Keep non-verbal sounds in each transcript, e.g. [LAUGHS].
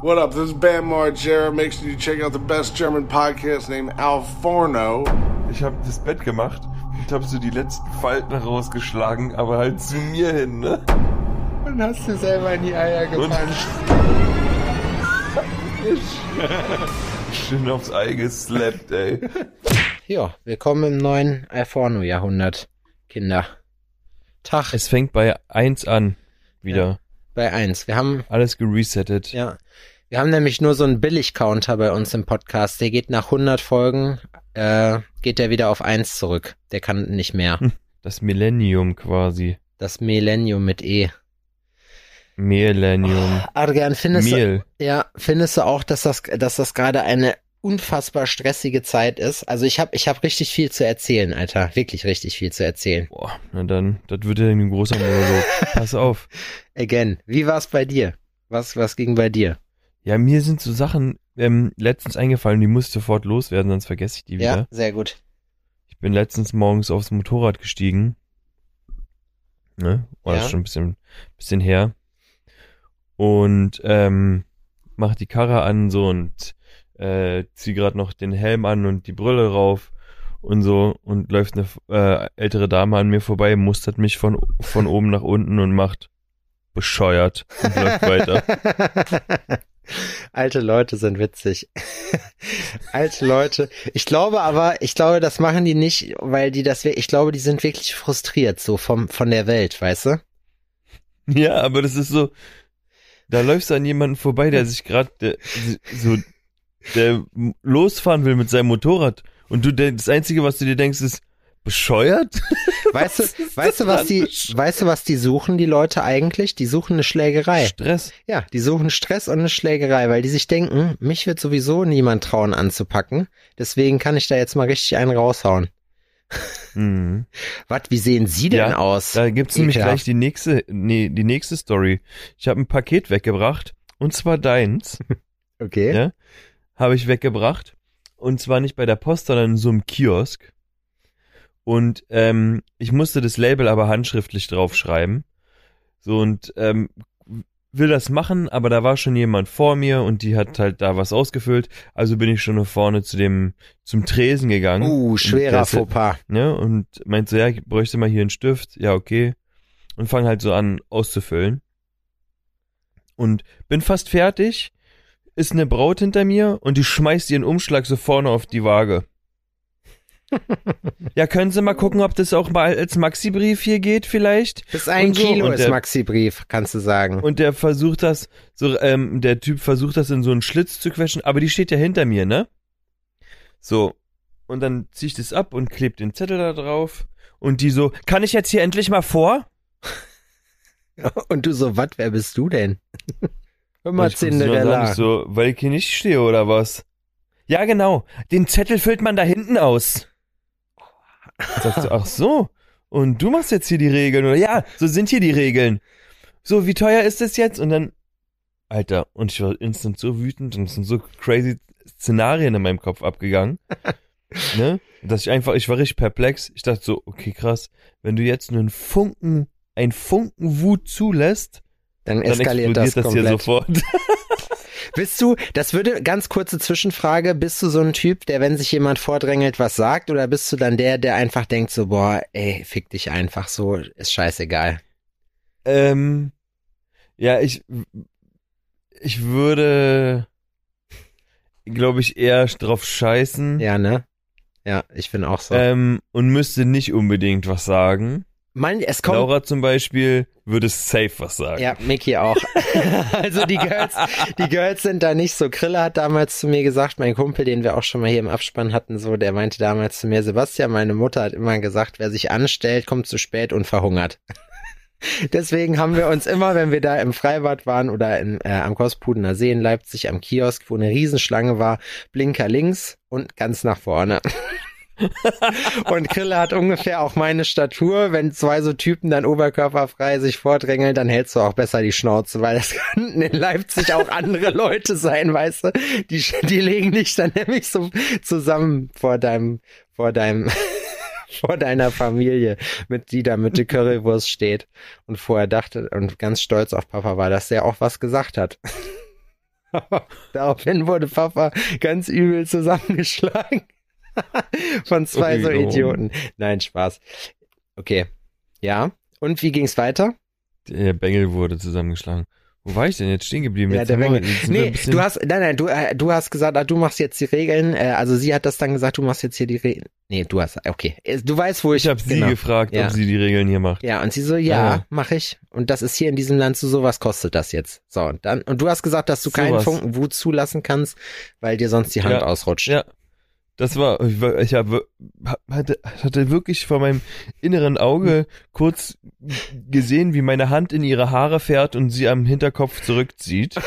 What up? This is Bam Margera. Make sure you check out the best German podcast named Al Forno. Ich habe das Bett gemacht und habe so die letzten Falten rausgeschlagen, aber halt zu mir hin, ne? Und hast du selber in die Eier gepanscht. [LAUGHS] Schön aufs Ei geslappt, ey. Ja, willkommen im neuen Alforno-Jahrhundert, Kinder. Tag Es fängt bei 1 an. Wieder. Bei eins. Wir haben, Alles geresettet. ja, wir haben nämlich nur so einen Billig-Counter bei uns im Podcast. Der geht nach 100 Folgen, äh, geht der wieder auf eins zurück. Der kann nicht mehr. Das Millennium quasi. Das Millennium mit E. Millennium. Adrian, findest Mehl. du, ja, findest du auch, dass das, dass das gerade eine unfassbar stressige Zeit ist? Also ich habe, ich habe richtig viel zu erzählen, Alter. Wirklich richtig viel zu erzählen. Boah, na dann, das wird ja ein großer Monolog. [LAUGHS] Pass auf. Again, wie war's bei dir? Was, was ging bei dir? Ja, mir sind so Sachen ähm, letztens eingefallen, die muss ich sofort loswerden, sonst vergesse ich die wieder. Ja, sehr gut. Ich bin letztens morgens aufs Motorrad gestiegen. Ne? War Ja. das schon ein bisschen, bisschen her. Und ähm, mach die Karre an so und äh, zieh grad noch den Helm an und die Brille rauf und so und läuft eine äh, ältere Dame an mir vorbei, mustert mich von, von [LAUGHS] oben nach unten und macht bescheuert und läuft weiter. [LAUGHS] Alte Leute sind witzig. [LAUGHS] Alte Leute. Ich glaube aber, ich glaube, das machen die nicht, weil die das, ich glaube, die sind wirklich frustriert so vom, von der Welt, weißt du? Ja, aber das ist so, da läufst du an jemanden vorbei, der sich gerade so, der losfahren will mit seinem Motorrad und du, das Einzige, was du dir denkst, ist, bescheuert? Weißt [LAUGHS] du, weißt du, was die, weißt du, was die suchen, die Leute eigentlich? Die suchen eine Schlägerei. Stress. Ja, die suchen Stress und eine Schlägerei, weil die sich denken, mich wird sowieso niemand trauen anzupacken. Deswegen kann ich da jetzt mal richtig einen raushauen. Mhm. [LAUGHS] Was, wie sehen Sie denn Ja, aus? Da gibt's nämlich Ekelhaft. gleich die nächste, nee, die nächste Story. Ich habe ein Paket weggebracht und zwar deins, [LAUGHS] Okay. ja, habe ich weggebracht und zwar nicht bei der Post, sondern in so einem Kiosk. Und ähm, ich musste das Label aber handschriftlich draufschreiben. So und ähm, will das machen, aber da war schon jemand vor mir und die hat halt da was ausgefüllt. Also bin ich schon nach vorne zu dem zum Tresen gegangen. Uh, schwerer Fauxpas. ne, und meint so, ja, ich bräuchte mal hier einen Stift, ja, okay. Und fang halt so an auszufüllen. Und bin fast fertig, ist eine Braut hinter mir und die schmeißt ihren Umschlag so vorne auf die Waage. [LAUGHS] ja, können Sie mal gucken, ob das auch mal als Maxi-Brief hier geht vielleicht? Bis ein so, Kilo und ist der- Maxi-Brief, kannst du sagen. Und der versucht das, so, ähm, der Typ versucht das in so einen Schlitz zu quetschen, aber die steht ja hinter mir, ne? So. Und dann zieh ich das ab und kleb den Zettel da drauf. Und die so, kann ich jetzt hier endlich mal vor? [LAUGHS] Und du so, was, wer bist du denn? [LAUGHS] Hör mal, Cinderella. so, weil ich hier nicht stehe oder was? Ja, genau. Den Zettel füllt man da hinten aus. Sagst du, ach so. Und du machst jetzt hier die Regeln, oder? Ja, so sind hier die Regeln. So, wie teuer ist das jetzt? Und dann, Alter, und ich war instant so wütend und es sind so crazy Szenarien in meinem Kopf abgegangen. [LAUGHS] ne? Dass ich einfach, ich war richtig perplex. Ich dachte so, okay, krass, wenn du jetzt nur einen Funken, einen Funken Wut zulässt, Dann dann eskaliert explodiert das das, hier komplett. sofort. [LAUGHS] Bist du, das würde, ganz kurze Zwischenfrage, bist du so ein Typ, der, wenn sich jemand vordrängelt, was sagt, oder bist du dann der, der einfach denkt so, boah, ey, fick dich einfach so, ist scheißegal. Ähm, ja, ich, ich würde, glaube ich, eher drauf scheißen. Ja, ne? Ja, ich bin auch so. Ähm, und müsste nicht unbedingt was sagen. Mann, es kommt, Laura zum Beispiel würde safe was sagen. Ja, Mickey auch. [LAUGHS] also die Girls, die Girls sind da nicht so. Krille hat damals zu mir gesagt, mein Kumpel, den wir auch schon mal hier im Abspann hatten, so, der meinte damals zu mir, Sebastian, meine Mutter hat immer gesagt, wer sich anstellt, kommt zu spät und verhungert. [LAUGHS] Deswegen haben wir uns immer, wenn wir da im Freibad waren oder in, äh, am Kospudener See in Leipzig am Kiosk, wo eine Riesenschlange war, Blinker links und ganz nach vorne. [LAUGHS] Und Krille hat ungefähr auch meine Statur. Wenn zwei so Typen dann oberkörperfrei sich vordrängeln, dann hältst du auch besser die Schnauze, weil das könnten in Leipzig auch andere Leute sein, weißt du? Die, die legen dich dann nämlich so zusammen vor deinem, vor deinem, [LAUGHS] vor deiner Familie, mit die da mit der Currywurst steht und vorher dachte und ganz stolz auf Papa war, dass der auch was gesagt hat. [LAUGHS] Daraufhin wurde Papa ganz übel zusammengeschlagen. [LAUGHS] Von zwei so Okay, oh. Idioten. Nein, Spaß. Okay. Ja. Und wie ging's weiter? Der Bengel wurde zusammengeschlagen. Wo war ich denn jetzt stehen geblieben? Ja, Jetzt der Bengel. Nee, du hast, nein, nein, du, äh, du hast gesagt, ah, du machst jetzt die Regeln. Äh, also sie hat das dann gesagt, du machst jetzt hier die Regeln. Nee, du hast, okay. Äh, Du weißt, wo ich. ich habe sie genau. gefragt, Ja. ob sie die Regeln hier macht. Ja, und sie so, ja, Ah. mach ich. Und das ist hier in diesem Land so, sowas kostet das jetzt. So, und dann, und du hast gesagt, dass du keinen Sowas. Funken Wut zulassen kannst, weil dir sonst die Hand Ja. ausrutscht. Ja. Das war, ich, habe, hatte, hatte wirklich vor meinem inneren Auge kurz gesehen, wie meine Hand in ihre Haare fährt und sie am Hinterkopf zurückzieht. [LAUGHS]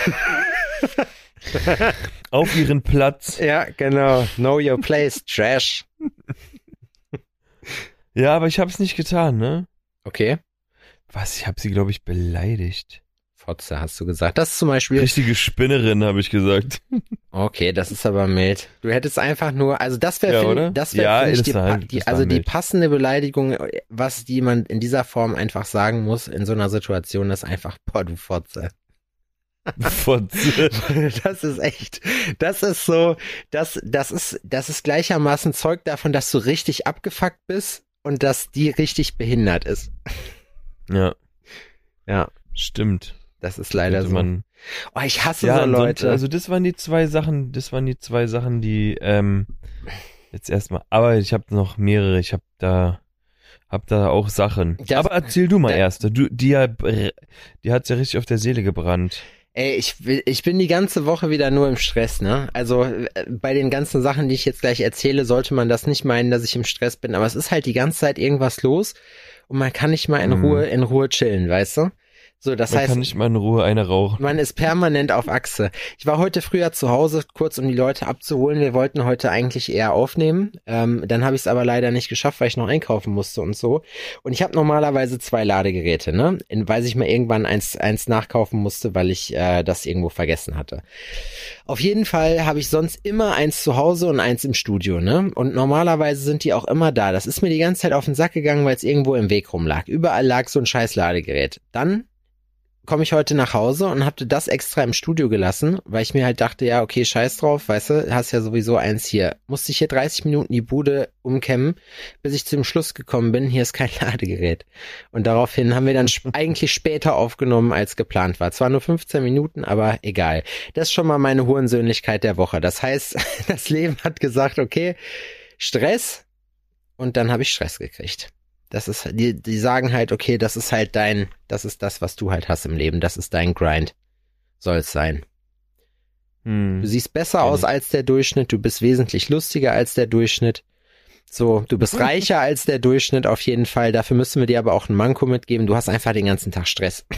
Auf ihren Platz. Ja, genau. Know your place, Trash. Ja, aber ich habe es nicht getan, ne? Okay. Was? Ich habe sie, glaube ich, beleidigt. Fotze, hast du gesagt. Das ist zum Beispiel. Richtige Spinnerin, habe ich gesagt. Okay, das ist aber mild. Du hättest einfach nur, also das wäre, Ja, find- das wäre Ja, ich, die, halt- die, also die mild. passende Beleidigung, was jemand in dieser Form einfach sagen muss in so einer Situation, ist einfach, boah, du Fotze. Fotze. [LAUGHS] Das ist echt, das ist so, das, das ist, das ist gleichermaßen Zeug davon, dass du richtig abgefuckt bist und dass die richtig behindert ist. ja, Ja, stimmt. Das ist leider so. man, oh, ich hasse ja, so Leute. also das waren die zwei Sachen, das waren die zwei Sachen, die ähm, jetzt erstmal, aber ich habe noch mehrere, ich habe da hab da auch Sachen. Das- aber erzähl du mal erst, du die ja die hat's ja richtig auf der Seele gebrannt. Ey, ich, ich bin die ganze Woche wieder nur im Stress, ne? Also äh, bei den ganzen Sachen, die ich jetzt gleich erzähle, sollte man das nicht meinen, dass ich im Stress bin. Aber es ist halt die ganze Zeit irgendwas los und man kann nicht mal in Mhm. Ruhe, in Ruhe chillen, weißt du? So, das Man heißt, kann nicht mal in Ruhe eine rauchen. man ist permanent auf Achse. Ich war heute früher zu Hause, kurz um die Leute abzuholen. Wir wollten heute eigentlich eher aufnehmen. Ähm, dann habe ich es aber leider nicht geschafft, weil ich noch einkaufen musste und so. Und ich habe normalerweise zwei Ladegeräte, ne? In, weil ich mal irgendwann eins, eins nachkaufen musste, weil ich äh, das irgendwo vergessen hatte. Auf jeden Fall habe ich sonst immer eins zu Hause und eins im Studio, ne? Und normalerweise sind die auch immer da. Das ist mir die ganze Zeit auf den Sack gegangen, weil es irgendwo im Weg rumlag. Überall lag so ein scheiß Ladegerät. Dann komme ich heute nach Hause und habe das extra im Studio gelassen, weil ich mir halt dachte, ja, okay, scheiß drauf, weißt du, hast ja sowieso eins hier. Musste ich hier 30 Minuten die Bude umkämmen, bis ich zum Schluss gekommen bin, hier ist kein [LAUGHS] Ladegerät. Und daraufhin haben wir dann [LAUGHS] eigentlich später aufgenommen, als geplant war. Zwar nur 15 Minuten, aber egal. Das ist schon mal meine Hurensöhnlichkeit der Woche. Das heißt, [LAUGHS] das Leben hat gesagt, okay, Stress und dann habe ich Stress gekriegt. Das ist, die, die sagen halt, okay, das ist halt dein, das ist das, was du halt hast im Leben, das ist dein Grind. Soll es sein. Hm. Du siehst besser aus als der Durchschnitt, du bist wesentlich lustiger als der Durchschnitt. So, du bist [LAUGHS] reicher als der Durchschnitt auf jeden Fall. Dafür müssen wir dir aber auch ein Manko mitgeben. Du hast einfach den ganzen Tag Stress. [LAUGHS]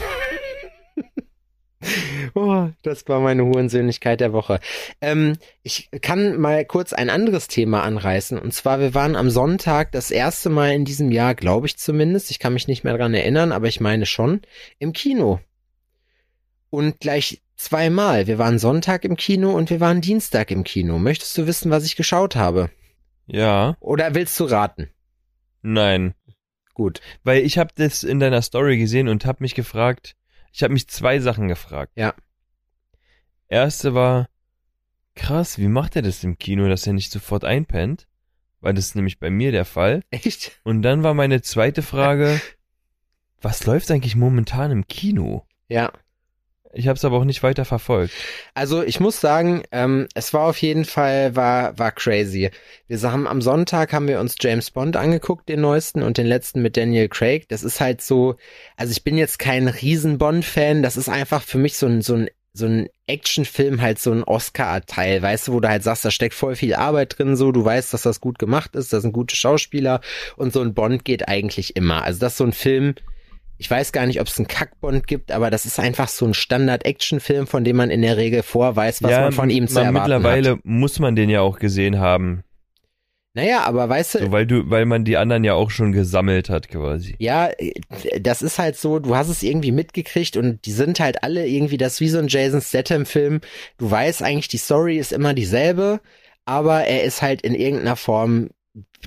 [LAUGHS] oh, das war meine Hurensöhnlichkeit der Woche. Ähm, ich kann mal kurz ein anderes Thema anreißen. Und zwar, wir waren am Sonntag das erste Mal in diesem Jahr, glaube ich zumindest, ich kann mich nicht mehr dran erinnern, aber ich meine schon, im Kino. Und gleich zweimal. Wir waren Sonntag im Kino und wir waren Dienstag im Kino. Möchtest du wissen, was ich geschaut habe? Ja, Oder willst du raten? nein. Gut. Weil ich habe das in deiner Story gesehen und habe mich gefragt, ich habe mich zwei Sachen gefragt. Ja. Erste war, krass, wie macht er das im Kino, dass er nicht sofort einpennt? Weil das ist nämlich bei mir der Fall. Echt? Und dann war meine zweite Frage, [LAUGHS] was läuft eigentlich momentan im Kino? Ja. Ich habe es aber auch nicht weiter verfolgt. Also ich muss sagen, ähm, es war auf jeden Fall war war crazy. Wir haben am Sonntag haben wir uns James Bond angeguckt, den neuesten und den letzten mit Daniel Craig. Das ist halt so, also ich bin jetzt kein riesen Bond-Fan. Das ist einfach für mich so ein so ein so ein Actionfilm halt so ein Oscar-Teil, weißt du, wo du halt sagst, da steckt voll viel Arbeit drin, so, du weißt, dass das gut gemacht ist, das sind gute Schauspieler und so ein Bond geht eigentlich immer. Also das ist so ein Film, ich weiß gar nicht, ob es einen Kackbond gibt, aber das ist einfach so ein Standard-Action-Film, von dem man in der Regel vorweis, was man von ihm zu man, erwarten mittlerweile hat. muss man den ja auch gesehen haben. Naja, aber weißt du, So, weil du, weil man die anderen ja auch schon gesammelt hat, quasi. ja, das ist halt so, du hast es irgendwie mitgekriegt und die sind halt alle irgendwie, das wie so ein Jason Statham-Film. Du weißt eigentlich, die Story ist immer dieselbe, aber er ist halt in irgendeiner Form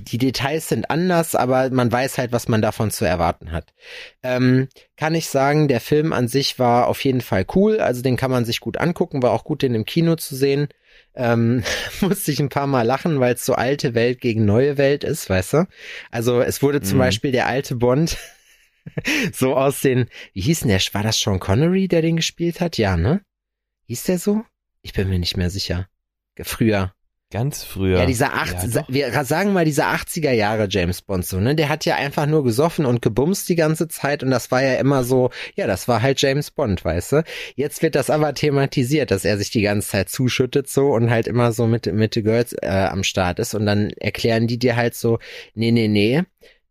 die Details sind anders, aber man weiß halt, was man davon zu erwarten hat. Ähm, kann ich sagen, der Film an sich war auf jeden Fall cool, also den kann man sich gut angucken, war auch gut, den im Kino zu sehen. Ähm, [LAUGHS] musste ich ein paar Mal lachen, weil es so alte Welt gegen neue Welt ist, weißt du? Also es wurde zum Mhm. Beispiel der alte Bond [LAUGHS] so aus den, wie hieß denn der, war das Sean Connery, der den gespielt hat? Ja, ne? Hieß der so? Ich bin mir nicht mehr sicher. Früher. Ganz früher. Ja, dieser acht, Ja, sa- doch. wir sagen mal dieser 80er Jahre James Bond so, ne? Der hat ja einfach nur gesoffen und gebumst die ganze Zeit und das war ja immer so, ja, das war halt James Bond, weißt du? Jetzt wird das aber thematisiert, dass er sich die ganze Zeit zuschüttet so und halt immer so mit mit the Girls äh, am Start ist und dann erklären die dir halt so, nee, nee, nee,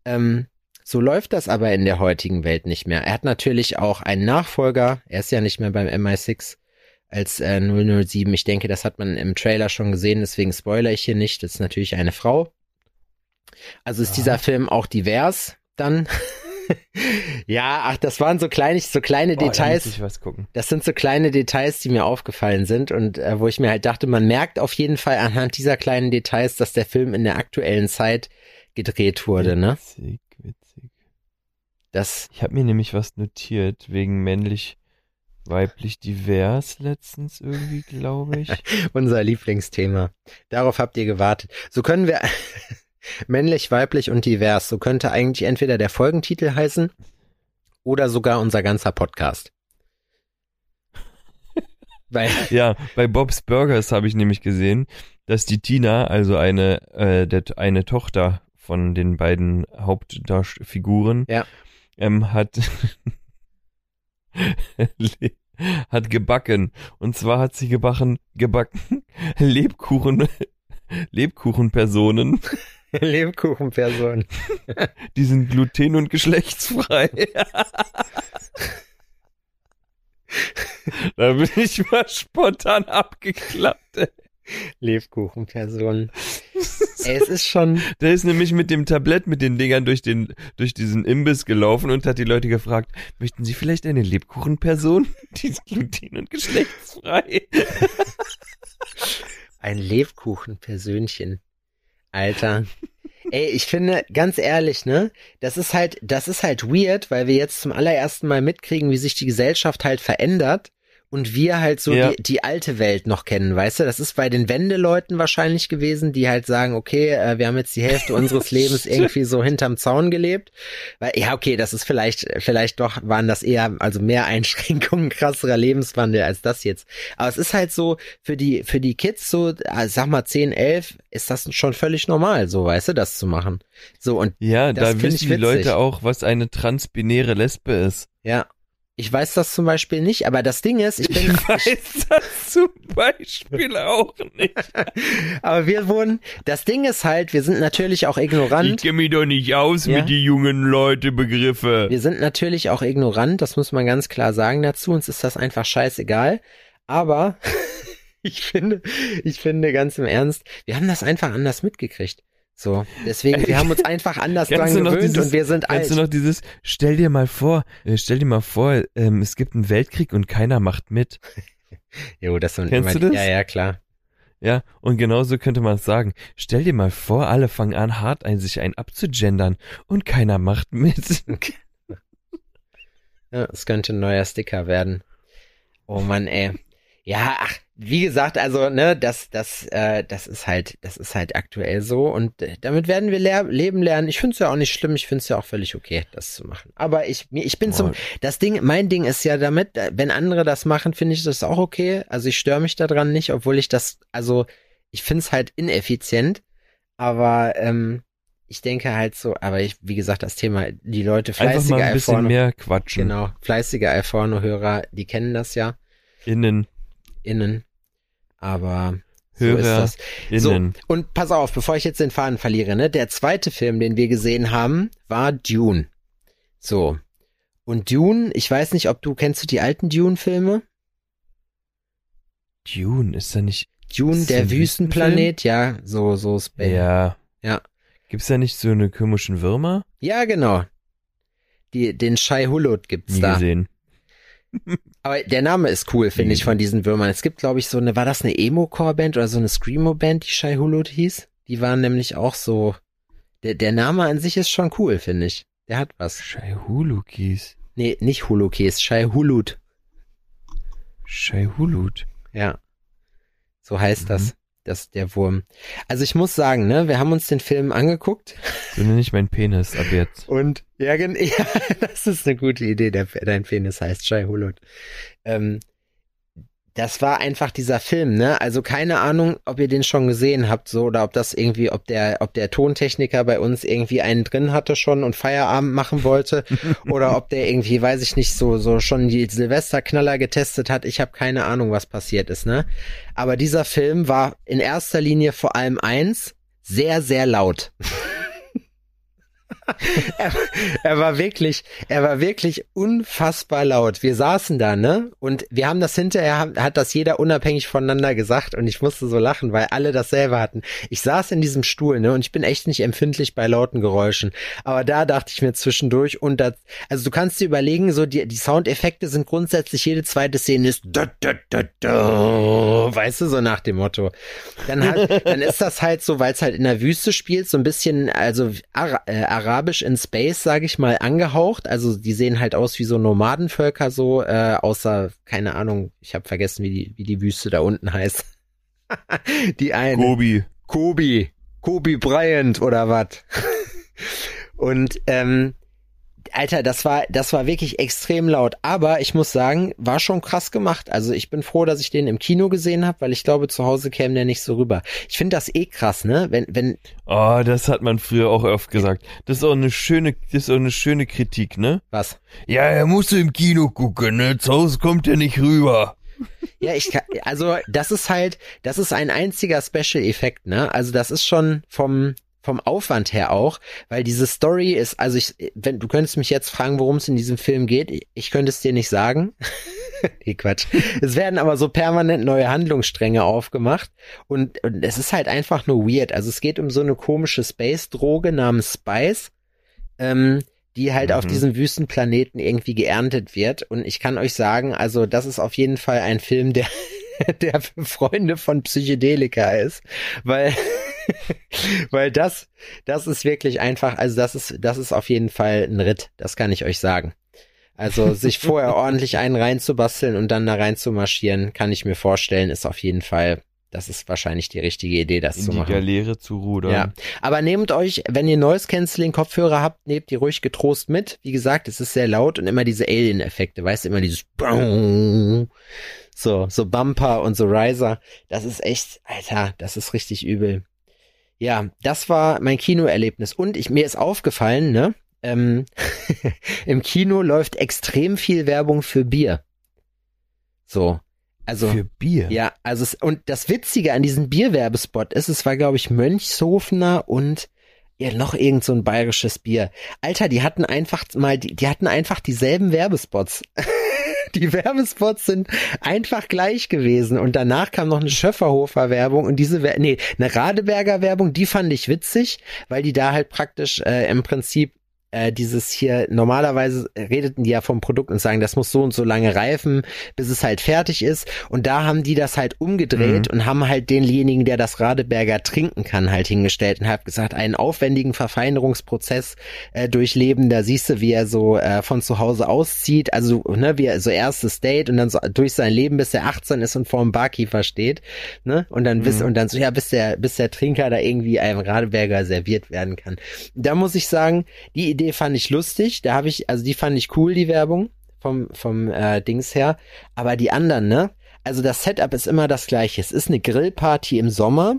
ähm, so läuft das aber in der heutigen Welt nicht mehr. Er hat natürlich auch einen Nachfolger, er ist ja nicht mehr beim MI6 als äh, 007. Ich denke, das hat man im Trailer schon gesehen, deswegen spoiler ich hier nicht. Das ist natürlich eine Frau. Also ist Ja. dieser Film auch divers dann. [LAUGHS] ja, ach, das waren so kleine, so kleine Boah, Details. Das sind so kleine Details, die mir aufgefallen sind und äh, wo ich mir halt dachte, man merkt auf jeden Fall anhand dieser kleinen Details, dass der Film in der aktuellen Zeit gedreht wurde, ne? Witzig, witzig. Das, Ich habe mir nämlich was notiert wegen männlich, weiblich divers letztens irgendwie, glaube ich. [LAUGHS] unser Lieblingsthema. Darauf habt ihr gewartet. So können wir [LAUGHS] männlich, weiblich und divers. So könnte eigentlich entweder der Folgentitel heißen oder sogar unser ganzer Podcast. [LAUGHS] Weil, Ja, bei Bob's Burgers habe ich nämlich gesehen, dass die Tina, also eine, äh, der, eine Tochter von den beiden Hauptfiguren, Ja. ähm, hat, [LAUGHS] hat gebacken. Und zwar hat sie gebacken, gebacken [LAUGHS] Lebkuchen, [LAUGHS] Lebkuchenpersonen, Lebkuchenperson. die sind gluten- und geschlechtsfrei. da bin ich mal spontan abgeklappt. ey. [LAUGHS] Es ist schon, Der ist nämlich mit dem Tablett mit den Dingern durch den durch diesen Imbiss gelaufen und hat die Leute gefragt, möchten Sie vielleicht eine Lebkuchenperson? [LAUGHS] Die ist gluten- und geschlechtsfrei. [LAUGHS] Ein Lebkuchenpersönchen. Alter. Ey, ich finde, ganz ehrlich, ne, das ist halt, das ist halt weird, weil wir jetzt zum allerersten Mal mitkriegen, wie sich die Gesellschaft halt verändert und wir halt so Ja. die, die alte Welt noch kennen, weißt du? Das ist bei den Wendeleuten wahrscheinlich gewesen, die halt sagen, okay, äh, wir haben jetzt die Hälfte unseres [LAUGHS] Lebens irgendwie so hinterm Zaun gelebt. Weil, ja, okay, das ist vielleicht, vielleicht doch, waren das eher, also mehr [LAUGHS] Einschränkungen, krasserer Lebenswandel als das jetzt. Aber es ist halt so, für die, für die Kids so, äh, sag mal 10, 11, ist das schon völlig normal, so, weißt du, das zu machen. So, und Ja, Das da wissen die. Leute auch, was eine transbinäre Lesbe ist. ja. Ich weiß das zum Beispiel nicht, aber das Ding ist, ich bin, Ich [LAUGHS] weiß das zum Beispiel auch nicht. [LAUGHS] aber wir wurden, das Ding ist halt, wir sind natürlich auch Ich ignorant. kenne mich doch nicht aus Ja. mit die jungen Leute Begriffe. Wir sind natürlich auch ignorant, das muss man ganz klar sagen dazu. Uns ist das einfach scheißegal. Aber [LAUGHS] ich finde, ich finde ganz im Ernst, wir haben das einfach anders mitgekriegt. So, deswegen, wir haben uns [LAUGHS] einfach anders dran gewöhnt dieses- und wir sind alt. Kennst du noch dieses, stell dir mal vor, äh, stell dir mal vor, ähm, es gibt einen Weltkrieg und keiner macht mit. [LAUGHS] jo, das sind Kennst immer, du das? Ja, ja, klar. Ja, und genauso könnte man es sagen. Stell dir mal vor, alle fangen an, hart ein, sich ein abzugendern und keiner macht mit. [LAUGHS] Ja, es könnte ein neuer Sticker werden. Oh Mann, ey. Ja, ach, wie gesagt, also, ne, das, das, äh, das ist halt, das ist halt aktuell so und äh, damit werden wir leer, leben lernen. Ich finde es ja auch nicht schlimm, ich finde es ja auch völlig okay, das zu machen. Aber ich, mir- ich bin zum, Boah. das Ding, mein Ding ist ja damit, äh, wenn andere das machen, finde ich das auch okay. Also ich störe mich daran nicht, obwohl ich das, also ich finde es halt ineffizient, aber ähm, ich denke halt so, aber ich, wie gesagt, das Thema, die Leute Einfach fleißige mal ein bisschen mehr quatschen. genau, fleißige iPhone-Hörer, die kennen das ja, Innen, innen, aber so Hörer, ist das. So, innen. und pass auf, bevor ich jetzt den Faden verliere, ne, der zweite Film, den wir gesehen haben, war Dune. So. Und Dune, ich weiß nicht, ob du, kennst du die alten Dune-Filme? Dune, ist da nicht, Dune, der Wüstenplanet, ja, so, so Space. ja. Ja. Gibt's da nicht so eine komischen Würmer? Ja, genau. Die, den Shai Hulud gibt's Nie da. gesehen. [LAUGHS] Aber der Name ist cool, finde Nie ich, von diesen Würmern. Es gibt, glaube ich, so eine, war das eine Emo-Core-Band oder so eine Screamo-Band, die Shai Hulud hieß? Die waren nämlich auch so, Der, der Name an sich ist schon cool, finde ich. Der hat was. Shai Hulukis. Nee, nicht Hulukäs, Shai Hulut. Shai Hulut. Ja. So heißt Mhm. das. Das der Wurm. Also ich muss sagen, ne, wir haben uns den Film angeguckt nenne ich meinen Penis ab jetzt. [LAUGHS] und ja, [LAUGHS] ja das ist eine gute Idee. Der, dein Penis heißt Shai Hulut. Ähm, das war einfach dieser Film, ne? Also keine Ahnung, ob ihr den schon gesehen habt, so oder ob das irgendwie, ob der, ob der Tontechniker bei uns irgendwie einen drin hatte schon und Feierabend machen wollte [LAUGHS] oder ob der irgendwie, weiß ich nicht, so so schon die Silvesterknaller getestet hat. Ich habe keine Ahnung, was passiert ist, ne? Aber dieser Film war in erster Linie vor allem eins sehr sehr laut. [LAUGHS] [LAUGHS] er, er war wirklich, er war wirklich unfassbar laut. Wir saßen da, ne? Und wir haben das hinterher, hat das jeder unabhängig voneinander gesagt und ich musste so lachen, weil alle dasselbe hatten. Ich saß in diesem Stuhl, ne? Und ich bin echt nicht empfindlich bei lauten Geräuschen. Aber da dachte ich mir zwischendurch und das, also du kannst dir überlegen, so die, die Soundeffekte sind grundsätzlich jede zweite Szene ist da, da, da, da, weißt du, so nach dem Motto. Dann halt, [LAUGHS] dann ist das halt so, weil es halt in der Wüste spielt, so ein bisschen, also äh, arabisch in Space, sage ich mal, angehaucht. Also die sehen halt aus wie so Nomadenvölker so, äh, außer, keine Ahnung, ich habe vergessen, wie die, wie die Wüste da unten heißt. [LAUGHS] die eine. Gobi. Kobe, Kobe Bryant oder was. [LAUGHS] Und ähm, Alter, das war das war wirklich extrem laut, aber ich muss sagen, war schon krass gemacht. Also ich bin froh, dass ich den im Kino gesehen habe, weil ich glaube, zu Hause käme der nicht so rüber. Ich finde das eh krass, ne? Wenn wenn Oh, das hat man früher auch oft gesagt. Das ist auch eine schöne, das ist auch eine schöne Kritik, ne? was? Ja, er muss im Kino gucken, ne? Zu Hause kommt er nicht rüber. [LAUGHS] Ja, ich kann, also das ist halt, das ist ein einziger Special Effekt, ne? Also das ist schon vom vom Aufwand her auch, weil diese Story ist, also ich, wenn du könntest mich jetzt fragen, worum es in diesem Film geht, ich könnte es dir nicht sagen. [LAUGHS] nee, Quatsch. Es werden aber so permanent neue Handlungsstränge aufgemacht und, und es ist halt einfach nur weird. Also es geht um so eine komische Space-Droge namens Spice, ähm, die halt auf Mhm. diesem Wüstenplaneten irgendwie geerntet wird. Und ich kann euch sagen, also das ist auf jeden Fall ein Film, der, [LAUGHS] [LAUGHS] der für Freunde von Psychedelika ist, weil, [LAUGHS] weil das, das ist wirklich einfach, also das ist, das ist auf jeden Fall ein Ritt, das kann ich euch sagen. Also sich vorher [LAUGHS] ordentlich einen reinzubasteln und dann da rein zu marschieren, kann ich mir vorstellen, ist auf jeden Fall, das ist wahrscheinlich die richtige Idee, das In zu die machen. Galeere zu rudern. Ja, aber nehmt euch, wenn ihr Noise Canceling Kopfhörer habt, nehmt die ruhig getrost mit. Wie gesagt, es ist sehr laut und immer diese Alien Effekte, weißt du, immer dieses so, so Bumper und so Riser. Das ist echt, Alter, das ist richtig übel. Ja, das war mein Kinoerlebnis und ich, mir ist aufgefallen, ne, ähm, im Kino läuft extrem viel Werbung für Bier. So. Also. Für Bier. Ja, also es, und das Witzige an diesem Bierwerbespot ist, es war, glaube ich, Mönchshofener und ja, noch irgend so ein bayerisches Bier. Alter, die hatten einfach mal, die, die hatten einfach dieselben Werbespots. [LAUGHS] die Werbespots sind einfach gleich gewesen und danach kam noch eine Schöfferhofer Werbung und diese, nee, eine Radeberger Werbung, die fand ich witzig, weil die da halt praktisch äh, im Prinzip äh, dieses hier, normalerweise redeten die ja vom Produkt und sagen, das muss so und so lange reifen, bis es halt fertig ist. Und da haben die das halt umgedreht und haben halt denjenigen, der das Radeberger trinken kann, halt hingestellt und hat gesagt, einen aufwendigen Verfeinerungsprozess äh, durchleben. Da siehst du, wie er so äh, von zu Hause auszieht, also ne, wie er so erstes Date und dann so durch sein Leben, bis er 18 ist und vor dem Barkeeper steht, ne? Und dann bis und dann so ja, bis der bis der Trinker da irgendwie einem Radeberger serviert werden kann. Da muss ich sagen, die Idee fand ich lustig. Da habe ich, also die fand ich cool, die Werbung vom, vom äh, Dings her. Aber die anderen, ne? Also das Setup ist immer das gleiche. Es ist eine Grillparty im Sommer.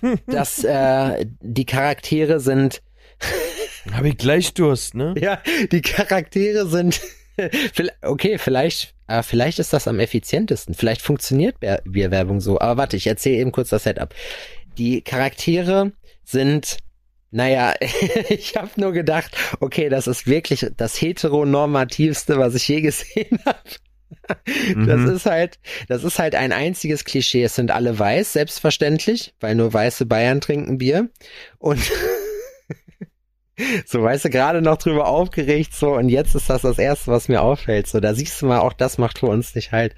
[LAUGHS] Das, äh, die Charaktere sind, [LAUGHS] Habe ich gleich Durst, ne? ja, die Charaktere sind, [LAUGHS] okay, vielleicht, äh, vielleicht ist das am effizientesten. Vielleicht funktioniert Bierwerbung so. Aber warte, ich erzähle eben kurz das Setup. Die Charaktere sind naja, [LAUGHS] ich habe nur gedacht, okay, das ist wirklich das heteronormativste, was ich je gesehen [LAUGHS] habe. Das Mhm. ist halt, das ist halt ein einziges Klischee. Es sind alle weiß, selbstverständlich, weil nur weiße Bayern trinken Bier. Und [LAUGHS] so, weißt du, gerade noch drüber aufgeregt, so, und jetzt ist das das Erste, was mir auffällt. So, da siehst du mal, auch das macht für uns nicht halt.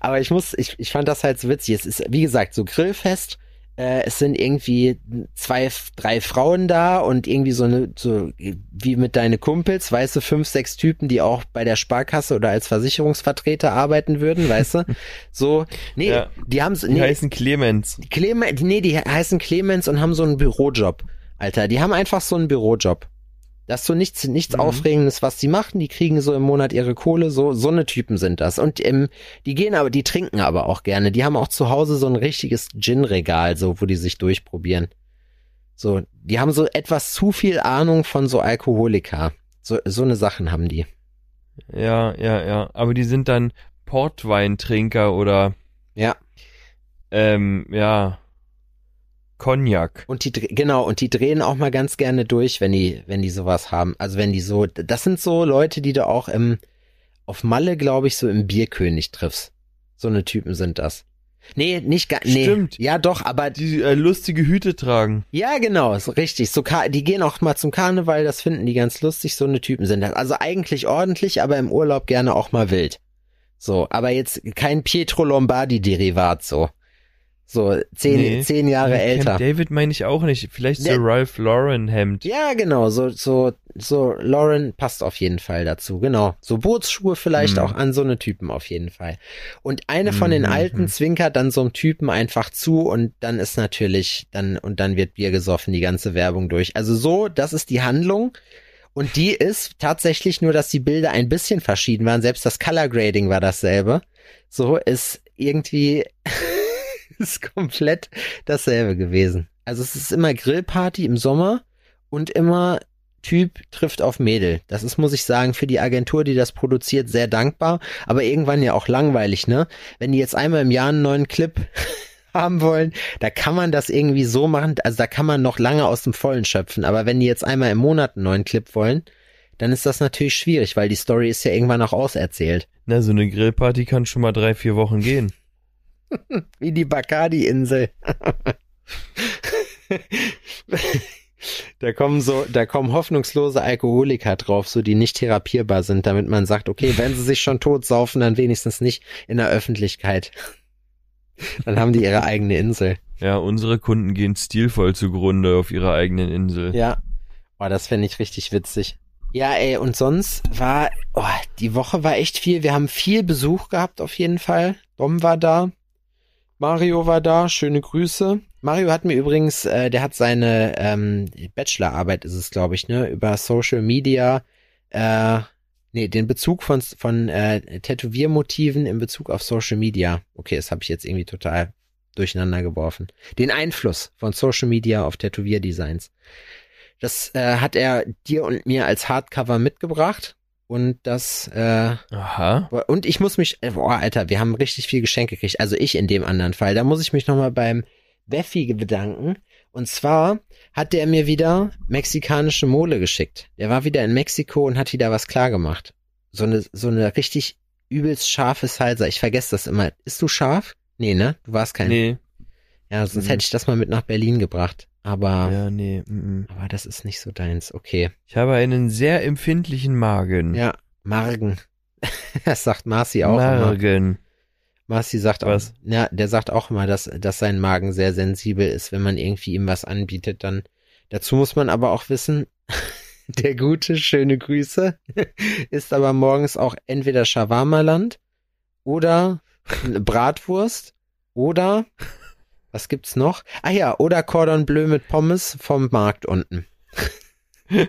Aber ich muss, ich, ich fand das halt so witzig. Es ist, wie gesagt, so grillfest. Äh, es sind irgendwie zwei, drei Frauen da und irgendwie so eine, so wie mit deine Kumpels, weißt du, fünf, sechs Typen, die auch bei der Sparkasse oder als Versicherungsvertreter arbeiten würden, weißt du? [LAUGHS] So, nee, Ja. die haben Die nee, heißen Clemens. Clemens, nee, die heißen Clemens und haben so einen Bürojob. Alter, die haben einfach so einen Bürojob. Das ist so nichts, nichts Mhm. Aufregendes, was die machen. Die kriegen so im Monat ihre Kohle. So, so eine Typen sind das. Und ähm, die gehen aber, die trinken aber auch gerne. Die haben auch zu Hause so ein richtiges Gin-Regal, so, wo die sich durchprobieren. So, die haben so etwas zu viel Ahnung von so Alkoholika. So, so eine Sachen haben die. Ja, ja, ja. Aber die sind dann Portweintrinker oder, Ja. ähm, ja, Cognac. Und die, genau, und die drehen auch mal ganz gerne durch, wenn die, wenn die sowas haben. Also wenn die so, das sind so Leute, die du auch im, auf Malle, glaube ich, so im Bierkönig triffst. So eine Typen sind das. Nee, nicht gar, nee. Stimmt. Ja, doch, aber, Die äh, lustige Hüte tragen. ja, genau, so richtig. So, die gehen auch mal zum Karneval, das finden die ganz lustig, so eine Typen sind das. Also eigentlich ordentlich, aber im Urlaub gerne auch mal wild. So, aber jetzt kein Pietro Lombardi-Derivat, so. So, zehn, Nee. zehn Jahre Camp älter. David meine ich auch nicht. Vielleicht so Der- Ralph Lauren Hemd. Ja, genau, so, so, so, Lauren passt auf jeden Fall dazu, genau. So Bootsschuhe vielleicht Mhm. auch an so eine Typen auf jeden Fall. Und eine von den Mhm, Alten mhm. zwinkert dann so einem Typen einfach zu und dann ist natürlich, dann, und dann wird Bier gesoffen, die ganze Werbung durch. Also so, das ist die Handlung. Und die ist tatsächlich nur, dass die Bilder ein bisschen verschieden waren. Selbst das Color Grading war dasselbe. So ist irgendwie, [LAUGHS] ist komplett dasselbe gewesen. Also es ist immer Grillparty im Sommer und immer Typ trifft auf Mädel. Das ist, muss ich sagen, für die Agentur, die das produziert, sehr dankbar, aber irgendwann ja auch langweilig, ne? Wenn die jetzt einmal im Jahr einen neuen Clip [LAUGHS] haben wollen, da kann man das irgendwie so machen, also da kann man noch lange aus dem Vollen schöpfen, aber wenn die jetzt einmal im Monat einen neuen Clip wollen, dann ist das natürlich schwierig, weil die Story ist ja irgendwann auch auserzählt. Na, so eine Grillparty kann schon mal drei, vier Wochen gehen. Wie die Bacardi-Insel. Da kommen so, da kommen hoffnungslose Alkoholiker drauf, so die nicht therapierbar sind, damit man sagt, okay, wenn sie sich schon tot saufen, dann wenigstens nicht in der Öffentlichkeit. Dann haben die ihre eigene Insel. Ja, unsere Kunden gehen stilvoll zugrunde auf ihrer eigenen Insel. Ja. Oh, das fände ich richtig witzig. Ja, ey, und sonst war, oh, die Woche war echt viel. Wir haben viel Besuch gehabt auf jeden Fall. Dom war da. Mario war da. Schöne Grüße. Mario hat mir übrigens, äh, der hat seine ähm, Bachelorarbeit, ist es, glaube ich, ne, über Social Media, äh, nee, den Bezug von, von äh, Tätowiermotiven in Bezug auf Social Media. Okay, das habe ich jetzt irgendwie total durcheinander geworfen. Den Einfluss von Social Media auf Tätowierdesigns. Das äh, hat er dir und mir als Hardcover mitgebracht. Und das, äh, Aha. und ich muss mich, boah, Alter, wir haben richtig viel Geschenke gekriegt. Also ich in dem anderen Fall. Da muss ich mich nochmal beim Weffi bedanken. Und zwar hat der mir wieder mexikanische Mole geschickt. Der war wieder in Mexiko und hat wieder was klar gemacht. So eine, so eine richtig übelst scharfe Salsa. Ich vergesse das immer. Ist du scharf? Nee, ne? Du warst kein. Nee. Ja, sonst Mhm. hätte ich das mal mit nach Berlin gebracht. Aber, Ja, nee. mm, mm. aber das ist nicht so deins. Okay. Ich habe einen sehr empfindlichen Magen. Ja, Margen. [LAUGHS] das sagt Marci auch immer. Magen. Marci sagt Was? auch, ja, der sagt auch immer, dass, dass sein Magen sehr sensibel ist, wenn man irgendwie ihm was anbietet, dann, dazu muss man aber auch wissen, [LAUGHS] der gute, schöne Grüße, [LAUGHS] ist aber morgens auch entweder Shawarma-Land oder Bratwurst oder, was gibt's noch? Ah ja, oder Cordon Bleu mit Pommes vom Markt unten. [LAUGHS]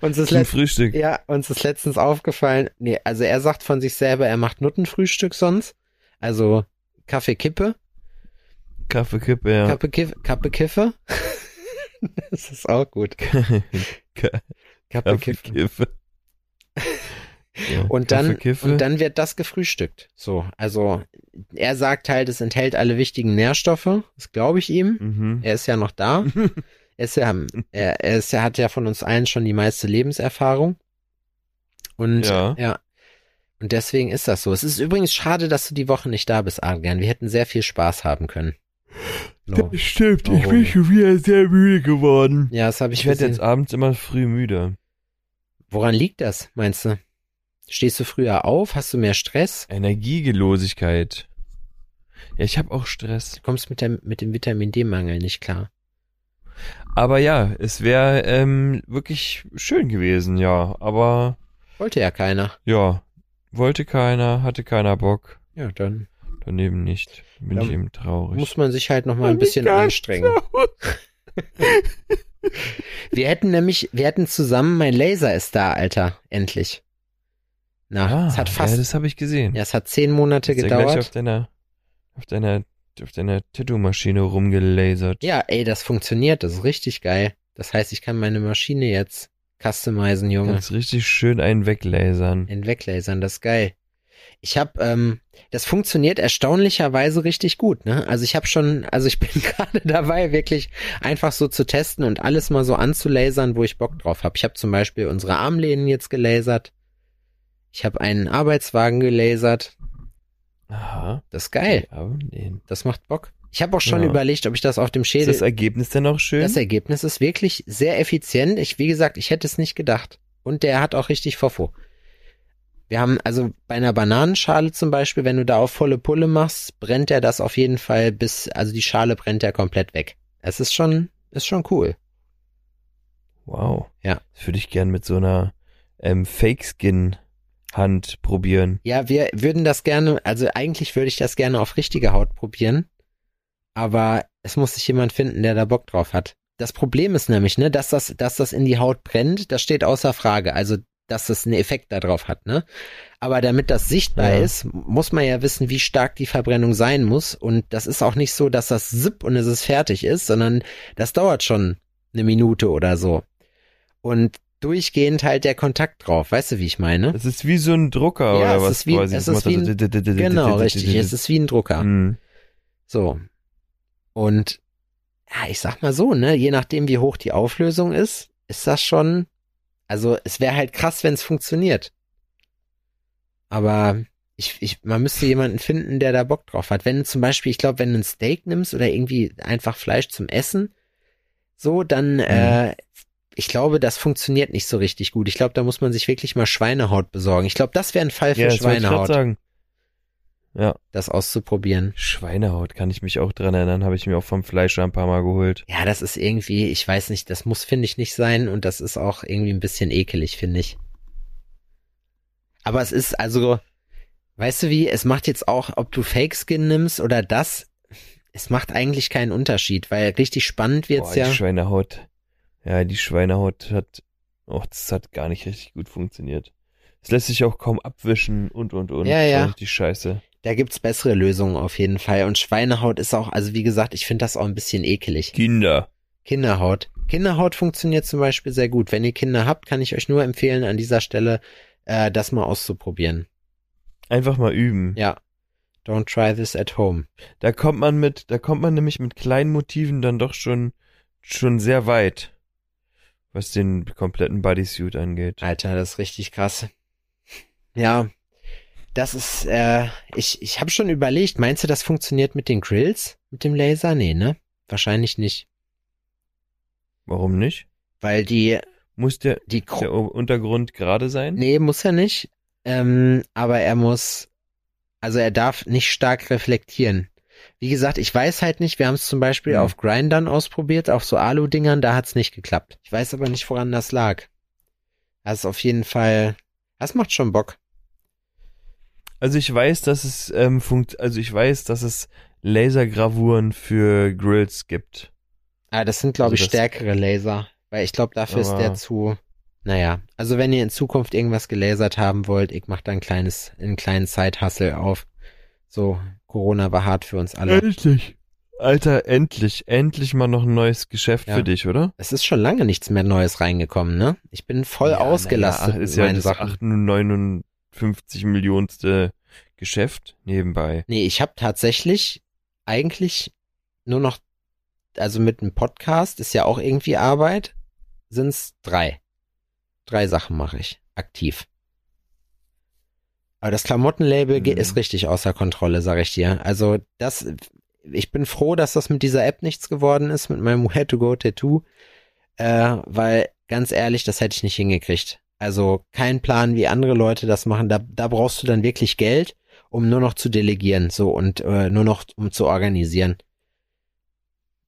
uns ist Zum Frühstück. ja, uns ist letztens aufgefallen, nee, also er sagt von sich selber, er macht Nuttenfrühstück sonst. Also Kaffee Kippe, Kaffee, Kippe, ja. Kappe Kiffe, Kappe [LAUGHS] Kiffe. das ist auch gut. Kappe Kaffee, Kiffe. Kiffe. Ja, [LAUGHS] Und dann, Kaffee, Kiffe. und dann wird das gefrühstückt. So, also er sagt halt, es enthält alle wichtigen Nährstoffe. Das glaube ich ihm. Mhm. Er ist ja noch da. [LAUGHS] er ist ja, er, er ist, er hat ja von uns allen schon die meiste Lebenserfahrung. Und Ja. ja. Und deswegen ist das so. Es ist übrigens schade, dass du die Woche nicht da bist, Adrian. Wir hätten sehr viel Spaß haben können. So. Das stimmt, ich bin schon wieder sehr müde geworden. Ja, das habe ich, Ich werde jetzt abends immer früh müde. Woran liegt das, meinst du? Stehst du früher auf? Hast du mehr Stress? Energiegelosigkeit. Ja, ich habe auch Stress. Du kommst mit, der, mit dem Vitamin D-Mangel nicht klar. Aber ja, es wäre ähm, wirklich schön gewesen, ja. Aber Wollte ja keiner. ja, wollte keiner, hatte keiner Bock. Ja, dann Daneben nicht. Bin ich eben traurig. muss man sich halt noch mal ein bisschen anstrengen. [LAUGHS] Wir hätten nämlich, wir hätten zusammen, mein Laser ist da, Alter, endlich. Na, Ah, es hat fast, Ja, ja, das habe ich gesehen. es hat zehn Monate Hast ja gleich auf gedauert. deiner, auf deiner, auf deiner Tattoo-Maschine rumgelasert. Ja, ey, das funktioniert, das ist richtig geil. Das heißt, ich kann meine Maschine jetzt customizen, Junge. Kannst richtig schön einen weglasern. In weglasern, das ist geil. Ich habe, ähm, das funktioniert erstaunlicherweise richtig gut, ne? Also ich habe schon, also ich [LAUGHS] bin gerade dabei, wirklich einfach so zu testen und alles mal so anzulasern, wo ich Bock drauf habe. Ich habe zum Beispiel unsere Armlehnen jetzt gelasert. Ich habe einen Arbeitswagen gelasert. Aha. Das ist geil. Das macht Bock. Ich habe auch schon Ja. überlegt, ob ich das auf dem Ist Schädel. das Ergebnis denn auch schön? Das Ergebnis ist wirklich sehr effizient. Ich, wie gesagt, ich hätte es nicht gedacht. Und der hat auch richtig Fofo. Wir haben, also bei einer Bananenschale zum Beispiel, wenn du da auf volle Pulle machst, brennt er das auf jeden Fall bis, also die Schale brennt er komplett weg. Es ist schon, ist schon cool. wow. Ja. Das würde ich gern mit so einer ähm, Fake-Skin-Hand probieren. Ja, wir würden das gerne, also eigentlich würde ich das gerne auf richtige Haut probieren. Aber es muss sich jemand finden, der da Bock drauf hat. Das Problem ist nämlich, ne, dass das, dass das in die Haut brennt, das steht außer Frage. Also, dass das einen Effekt darauf hat, ne? Aber damit das sichtbar Ja. ist, muss man ja wissen, wie stark die Verbrennung sein muss. Und das ist auch nicht so, dass das zipp und es ist fertig ist, sondern das dauert schon eine Minute oder so. Und durchgehend halt der Kontakt drauf. Weißt du, wie ich meine? Das ist wie so ein Drucker Ja, oder es was ist wie- quasi. es ist wie ein- Genau, richtig. Es ist wie ein Drucker. Hm. So. Und ja, ich sag mal so, ne, je nachdem wie hoch die Auflösung ist, ist das schon, also es wäre halt krass, wenn es funktioniert. Aber ich, ich, man müsste jemanden finden, der da Bock drauf hat. Wenn du zum Beispiel, ich glaube, wenn du ein Steak nimmst oder irgendwie einfach Fleisch zum Essen, so, dann, äh, ich glaube, das funktioniert nicht so richtig gut. Ich glaube, da muss man sich wirklich mal Schweinehaut besorgen. Ich glaube, das wäre ein Fall für Ja, Schweinehaut, sagen. Ja, das auszuprobieren. Schweinehaut kann ich mich auch dran erinnern, habe ich mir auch vom Fleischer ein paar Mal geholt. Ja, das ist irgendwie, ich weiß nicht, das muss, finde ich, nicht sein und das ist auch irgendwie ein bisschen ekelig, finde ich. Aber es ist also, weißt du wie, es macht jetzt auch, ob du Fake Skin nimmst oder das, es macht eigentlich keinen Unterschied, weil richtig spannend wird's Boah, ja. Schweinehaut. Ja, die Schweinehaut hat, oh, das hat gar nicht richtig gut funktioniert. Es lässt sich auch kaum abwischen und und und. Ja, ja. Richtig scheiße. Da gibt's bessere Lösungen auf jeden Fall. Und Schweinehaut ist auch, also wie gesagt, ich finde das auch ein bisschen ekelig. Kinder. Kinderhaut. Kinderhaut funktioniert zum Beispiel sehr gut. Wenn ihr Kinder habt, kann ich euch nur empfehlen, an dieser Stelle äh, das mal auszuprobieren. Einfach mal üben. Ja. Don't try this at home. Da kommt man mit, da kommt man nämlich mit kleinen Motiven dann doch schon, schon sehr weit. Was den kompletten Bodysuit angeht. Alter, das ist richtig krass. Ja, das ist, äh, ich, ich habe schon überlegt, meinst du, das funktioniert mit den Grills? Mit dem Laser? Nee, ne? Wahrscheinlich nicht. Warum nicht? Weil die, Muss der, die, Kro der Untergrund gerade sein? nee, muss er nicht. Ähm, aber er muss, also er darf nicht stark reflektieren. Wie gesagt, ich weiß halt nicht, wir haben es zum Beispiel Hm. auf Grindern ausprobiert, auf so Alu-Dingern, da hat's nicht geklappt. Ich weiß aber nicht, woran das lag. Das ist auf jeden Fall, das macht schon Bock. Also ich weiß, dass es ähm, funkt, also ich weiß, dass es Lasergravuren für Grills gibt. Ah, das sind, glaube Also ich, stärkere Laser. Weil ich glaube, dafür ist der zu. Naja, also wenn ihr in Zukunft irgendwas gelasert haben wollt, ich mach da ein kleines, einen kleinen Side-Hustle auf. So, Corona war hart für uns alle. Endlich. Alter, endlich, endlich mal noch ein neues Geschäft Ja. für dich, oder? Es ist schon lange nichts mehr Neues reingekommen, ne? Ich bin voll Ja, ausgelastet mit ist ja meinen das Sachen. 58 Millionste Geschäft nebenbei. Nee, ich habe tatsächlich eigentlich nur noch, also mit einem Podcast ist ja auch irgendwie Arbeit, sind's drei. Drei Sachen mache ich aktiv. Aber das Klamottenlabel Mhm. ist richtig außer Kontrolle, sag ich dir. Also das, ich bin froh, dass das mit dieser App nichts geworden ist, mit meinem [LAUGHS] Where to Go Tattoo, äh, weil ganz ehrlich, das hätte ich nicht hingekriegt. Also kein Plan, wie andere Leute das machen. Da, da brauchst du dann wirklich Geld um nur noch zu delegieren, so und äh, nur noch um zu organisieren.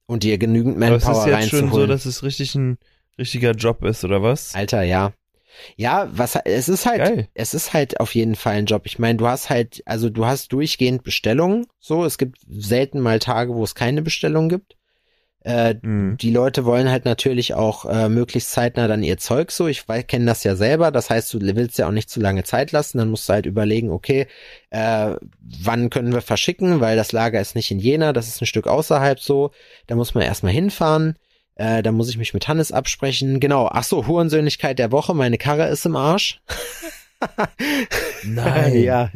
Und dir genügend Aber es Manpower ist jetzt schon so, reinzuholen. dass es richtig ein richtiger Job ist, oder was? Alter, ja. Ja, was es ist halt, Geil. es ist halt auf jeden Fall ein Job. Ich meine, du hast halt, also du hast durchgehend Bestellungen. So, es gibt selten mal Tage, wo es keine Bestellung gibt. Äh, Hm. die Leute wollen halt natürlich auch äh, möglichst zeitnah dann ihr Zeug so. Ich kenne das ja selber. Das heißt, du willst ja auch nicht zu lange Zeit lassen. Dann musst du halt überlegen, okay, äh, wann können wir verschicken, weil das Lager ist nicht in Jena, das ist ein Stück außerhalb so. Da muss man erstmal hinfahren. Äh, da muss ich mich mit Hannes absprechen. Genau. Ach so, Hurensöhnlichkeit der Woche. Meine Karre ist im Arsch. [LAUGHS] Nein. ja.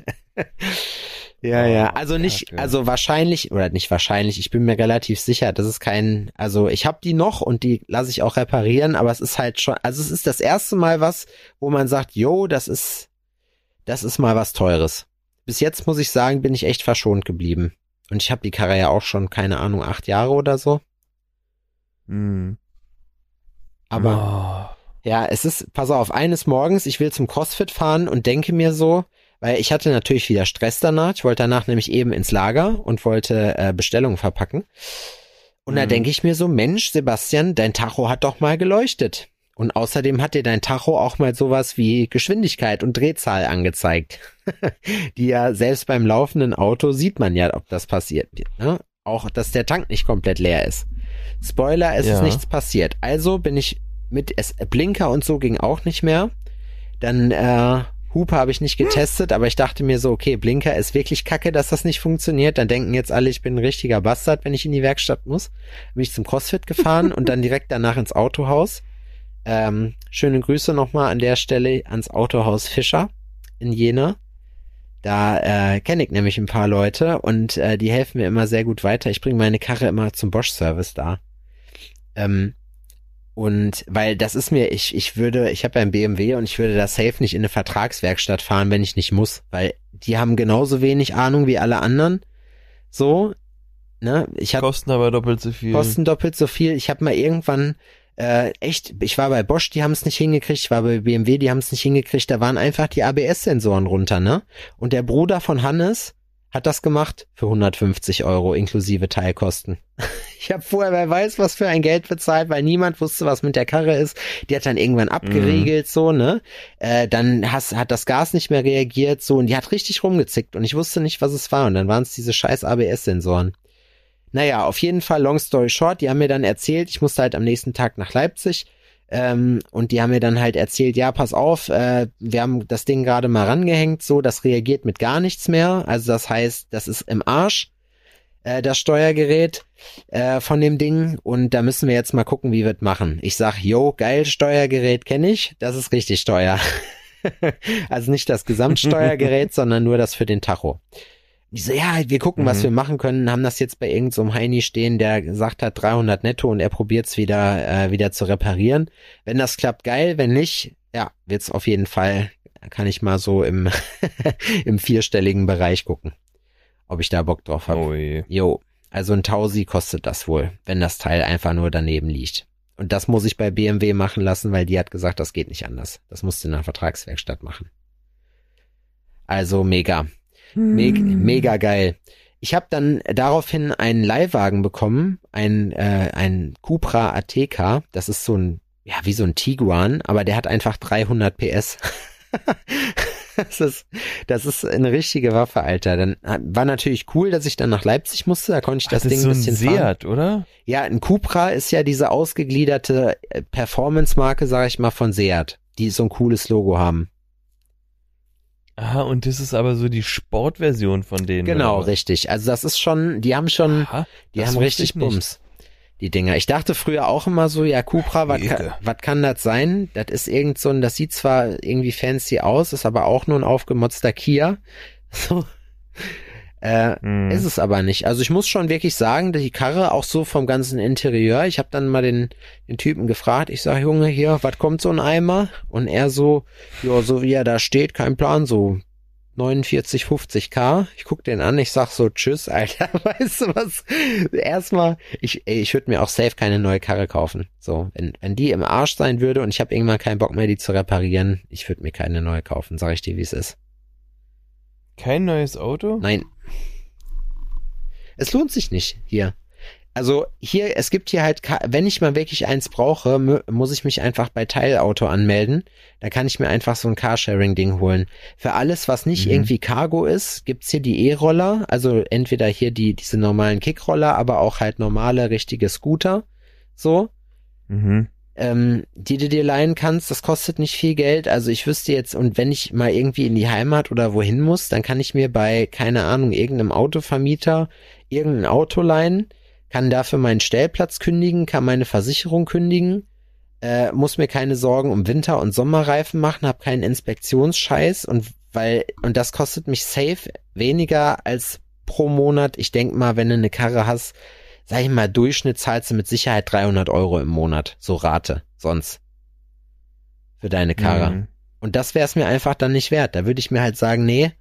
Ja, ja. Also nicht, also wahrscheinlich, oder nicht wahrscheinlich, ich bin mir relativ sicher, das ist kein, also ich habe die noch und die lasse ich auch reparieren, aber es ist halt schon, also es ist das erste Mal was, wo man sagt, yo, das ist, das ist mal was Teures. Bis jetzt muss ich sagen, bin ich echt verschont geblieben. Und ich habe die Karre ja auch schon, keine Ahnung, acht Jahre oder so. Hm. Aber Oh. Ja, es ist, pass auf, eines Morgens, ich will zum CrossFit fahren und denke mir so, weil ich hatte natürlich wieder Stress danach. Ich wollte danach nämlich eben ins Lager und wollte äh, Bestellungen verpacken. Und da Mhm. denke ich mir so, Mensch, Sebastian, dein Tacho hat doch mal geleuchtet. Und außerdem hat dir dein Tacho auch mal sowas wie Geschwindigkeit und Drehzahl angezeigt. [LAUGHS] Die ja selbst beim laufenden Auto sieht man ja, ob das passiert. Ne? Auch, dass der Tank nicht komplett leer ist. Spoiler, es ist Ja. nichts passiert. Also bin ich mit es, Blinker und so ging auch nicht mehr. Dann äh, Hupe habe ich nicht getestet, aber ich dachte mir so, okay, Blinker ist wirklich kacke, dass das nicht funktioniert. Dann denken jetzt alle, ich bin ein richtiger Bastard, wenn ich in die Werkstatt muss. Bin ich zum CrossFit gefahren und dann direkt danach ins Autohaus. Ähm, schöne Grüße nochmal an der Stelle ans Autohaus Fischer in Jena. Da äh, kenne ich nämlich ein paar Leute und äh, die helfen mir immer sehr gut weiter. Ich bringe meine Karre immer zum Bosch-Service da. Ähm, und weil das ist mir, ich, ich würde, ich habe ja ein BMW und ich würde da safe nicht in eine Vertragswerkstatt fahren, wenn ich nicht muss, weil die haben genauso wenig Ahnung wie alle anderen. So, ne? Ich habe Kosten aber doppelt so viel. kosten doppelt so viel. Ich habe mal irgendwann äh, echt, ich war bei Bosch, die haben es nicht hingekriegt, ich war bei BMW, die haben es nicht hingekriegt, da waren einfach die ABS-Sensoren runter, ne? Und der Bruder von Hannes hat das gemacht für 150 Euro inklusive Teilkosten. [LAUGHS] Ich habe vorher, wer weiß, was für ein Geld bezahlt, weil niemand wusste, was mit der Karre ist. Die hat dann irgendwann abgeriegelt, so, ne? Äh, dann has, hat das Gas nicht mehr reagiert, so, und die hat richtig rumgezickt und ich wusste nicht, was es war. Und dann waren es diese scheiß ABS-Sensoren. Naja, auf jeden Fall, long story short, die haben mir dann erzählt, ich musste halt am nächsten Tag nach Leipzig. Ähm, und die haben mir dann halt erzählt, ja, pass auf, äh, wir haben das Ding gerade mal rangehängt, so, das reagiert mit gar nichts mehr. Also das heißt, das ist im Arsch, äh, das Steuergerät äh, von dem Ding. Und da müssen wir jetzt mal gucken, wie wir es machen. Ich sag, yo, geil, Steuergerät kenne ich, das ist richtig Steuer. [LAUGHS] also nicht das Gesamtsteuergerät, [LAUGHS] sondern nur das für den Tacho. Die so, ja, wir gucken, was Mhm. wir machen können, haben das jetzt bei irgendeinem so Heini stehen, der gesagt hat 300 netto und er probiert's wieder, äh, wieder zu reparieren. Wenn das klappt, geil, wenn nicht, ja, wird's auf jeden Fall, kann ich mal so im, [LAUGHS] im vierstelligen Bereich gucken, ob ich da Bock drauf habe. Oh je. Jo, also ein Tausi kostet das wohl, wenn das Teil einfach nur daneben liegt. Und das muss ich bei BMW machen lassen, weil die hat gesagt, das geht nicht anders. Das musst du in einer Vertragswerkstatt machen. Also mega. Mega, mega geil. Ich habe dann daraufhin einen Leihwagen bekommen, ein, äh, ein Cupra ATK. Das ist so ein, ja, wie so ein Tiguan, aber der hat einfach 300 PS. [LAUGHS] das, ist, das ist eine richtige Waffe, Alter. Dann war natürlich cool, dass ich dann nach Leipzig musste. Da konnte ich das, das Ding ist so ein bisschen fahren. Seat, oder? Ja, ein Cupra ist ja diese ausgegliederte Performance-Marke, sag ich mal, von Seat, die so ein cooles Logo haben. Aha, und das ist aber so die Sportversion von denen. Genau, oder richtig. Also das ist schon, die haben schon, Aha, die haben richtig. Bums. Die Dinger. Ich dachte früher auch immer so, ja, Cupra, was kann, was kann das sein? Das ist irgend so ein, das sieht zwar irgendwie fancy aus, ist aber auch nur ein aufgemotzter Kia. [LAUGHS] So. Äh, Hm. Ist es aber nicht. Also ich muss schon wirklich sagen, die Karre auch so vom ganzen Interieur. Ich habe dann mal den, den Typen gefragt. Ich sag, Junge, hier, was kommt so ein Eimer? Und er so, ja, so wie er da steht, kein Plan, so 49, 50 K. Ich guck den an, ich sag so, tschüss, [LAUGHS] Alter. Weißt du was? Erstmal, ich, ich würde mir auch safe keine neue Karre kaufen. So, wenn, wenn die im Arsch sein würde und ich habe irgendwann keinen Bock mehr, die zu reparieren, ich würde mir keine neue kaufen, sag ich dir, wie es ist. Kein neues Auto? Nein. Es lohnt sich nicht hier. Also hier, es gibt hier halt, wenn ich mal wirklich eins brauche, muss ich mich einfach bei Teilauto anmelden. Da kann ich mir einfach so ein Carsharing-Ding holen. Für alles, was nicht Mhm. irgendwie Cargo ist, gibt's hier die E-Roller. Also entweder hier die, diese normalen Kickroller, aber auch halt normale, richtige Scooter. So. Mhm. Ähm, die du dir leihen kannst, das kostet nicht viel Geld. Also ich wüsste jetzt, und wenn ich mal irgendwie in die Heimat oder wohin muss, dann kann ich mir bei, keine Ahnung, irgendeinem Autovermieter irgendein Auto leihen, kann dafür meinen Stellplatz kündigen, kann meine Versicherung kündigen, äh, muss mir keine Sorgen um Winter- und Sommerreifen machen, habe keinen Inspektionsscheiß und weil, und das kostet mich safe weniger als pro Monat. Ich denk mal, wenn du eine Karre hast, sag ich mal, Durchschnitt zahlst du mit Sicherheit 300 Euro im Monat, so Rate, sonst. Für deine Karre. Mhm. Und das wäre es mir einfach dann nicht wert. Da würde ich mir halt sagen, nee,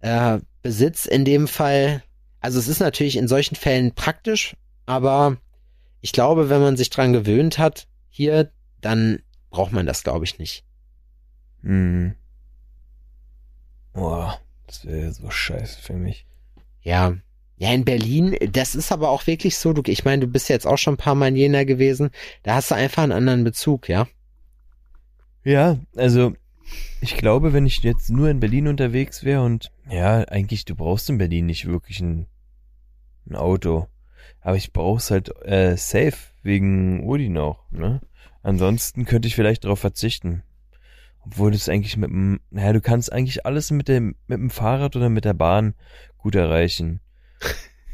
äh, Besitz in dem Fall, also es ist natürlich in solchen Fällen praktisch, aber ich glaube, wenn man sich dran gewöhnt hat, hier, dann braucht man das, glaube ich, nicht. Mhm. Boah, das wäre so scheiße für mich. Ja. Ja, in Berlin, das ist aber auch wirklich so, du, ich meine, du bist jetzt auch schon ein paar Mal in Jena gewesen, da hast du einfach einen anderen Bezug, ja? Ja, also ich glaube, wenn ich jetzt nur in Berlin unterwegs wäre und ja, eigentlich, du brauchst in Berlin nicht wirklich ein, ein Auto. Aber ich brauch's halt äh, safe wegen Odin auch, ne? Ansonsten könnte ich vielleicht darauf verzichten. Obwohl das eigentlich mit dem, naja, du kannst eigentlich alles mit dem, mit dem Fahrrad oder mit der Bahn gut erreichen.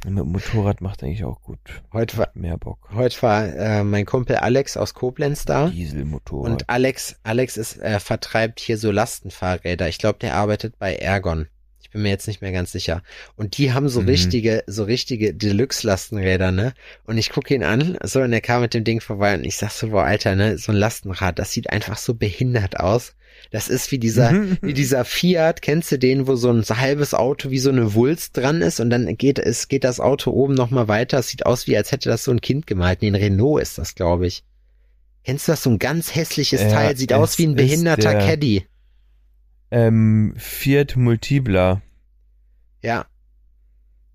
Mit dem Motorrad macht eigentlich auch gut. Heute war, Mehr Bock. heute war äh, mein Kumpel Alex aus Koblenz da. Dieselmotorrad. Und Alex, Alex ist, äh, vertreibt hier so Lastenfahrräder. Ich glaube, der arbeitet bei Ergon. Ich bin mir jetzt nicht mehr ganz sicher. Und die haben so Mhm. richtige, so richtige Deluxe-Lastenräder, ne? Und ich gucke ihn an, so, und er kam mit dem Ding vorbei und ich sag so, boah, Alter, ne, so ein Lastenrad, das sieht einfach so behindert aus. Das ist wie dieser, Mhm. wie dieser Fiat, kennst du den, wo so ein halbes Auto wie so eine Wulst dran ist und dann geht es, geht das Auto oben nochmal weiter. Es sieht aus wie, als hätte das so ein Kind gemalt. Nee, ein Renault ist das, glaube ich. Kennst du das? So ein ganz hässliches Ja, Teil. Sieht aus wie ein behinderter der- Caddy. ähm, Fiat Multipla. Ja.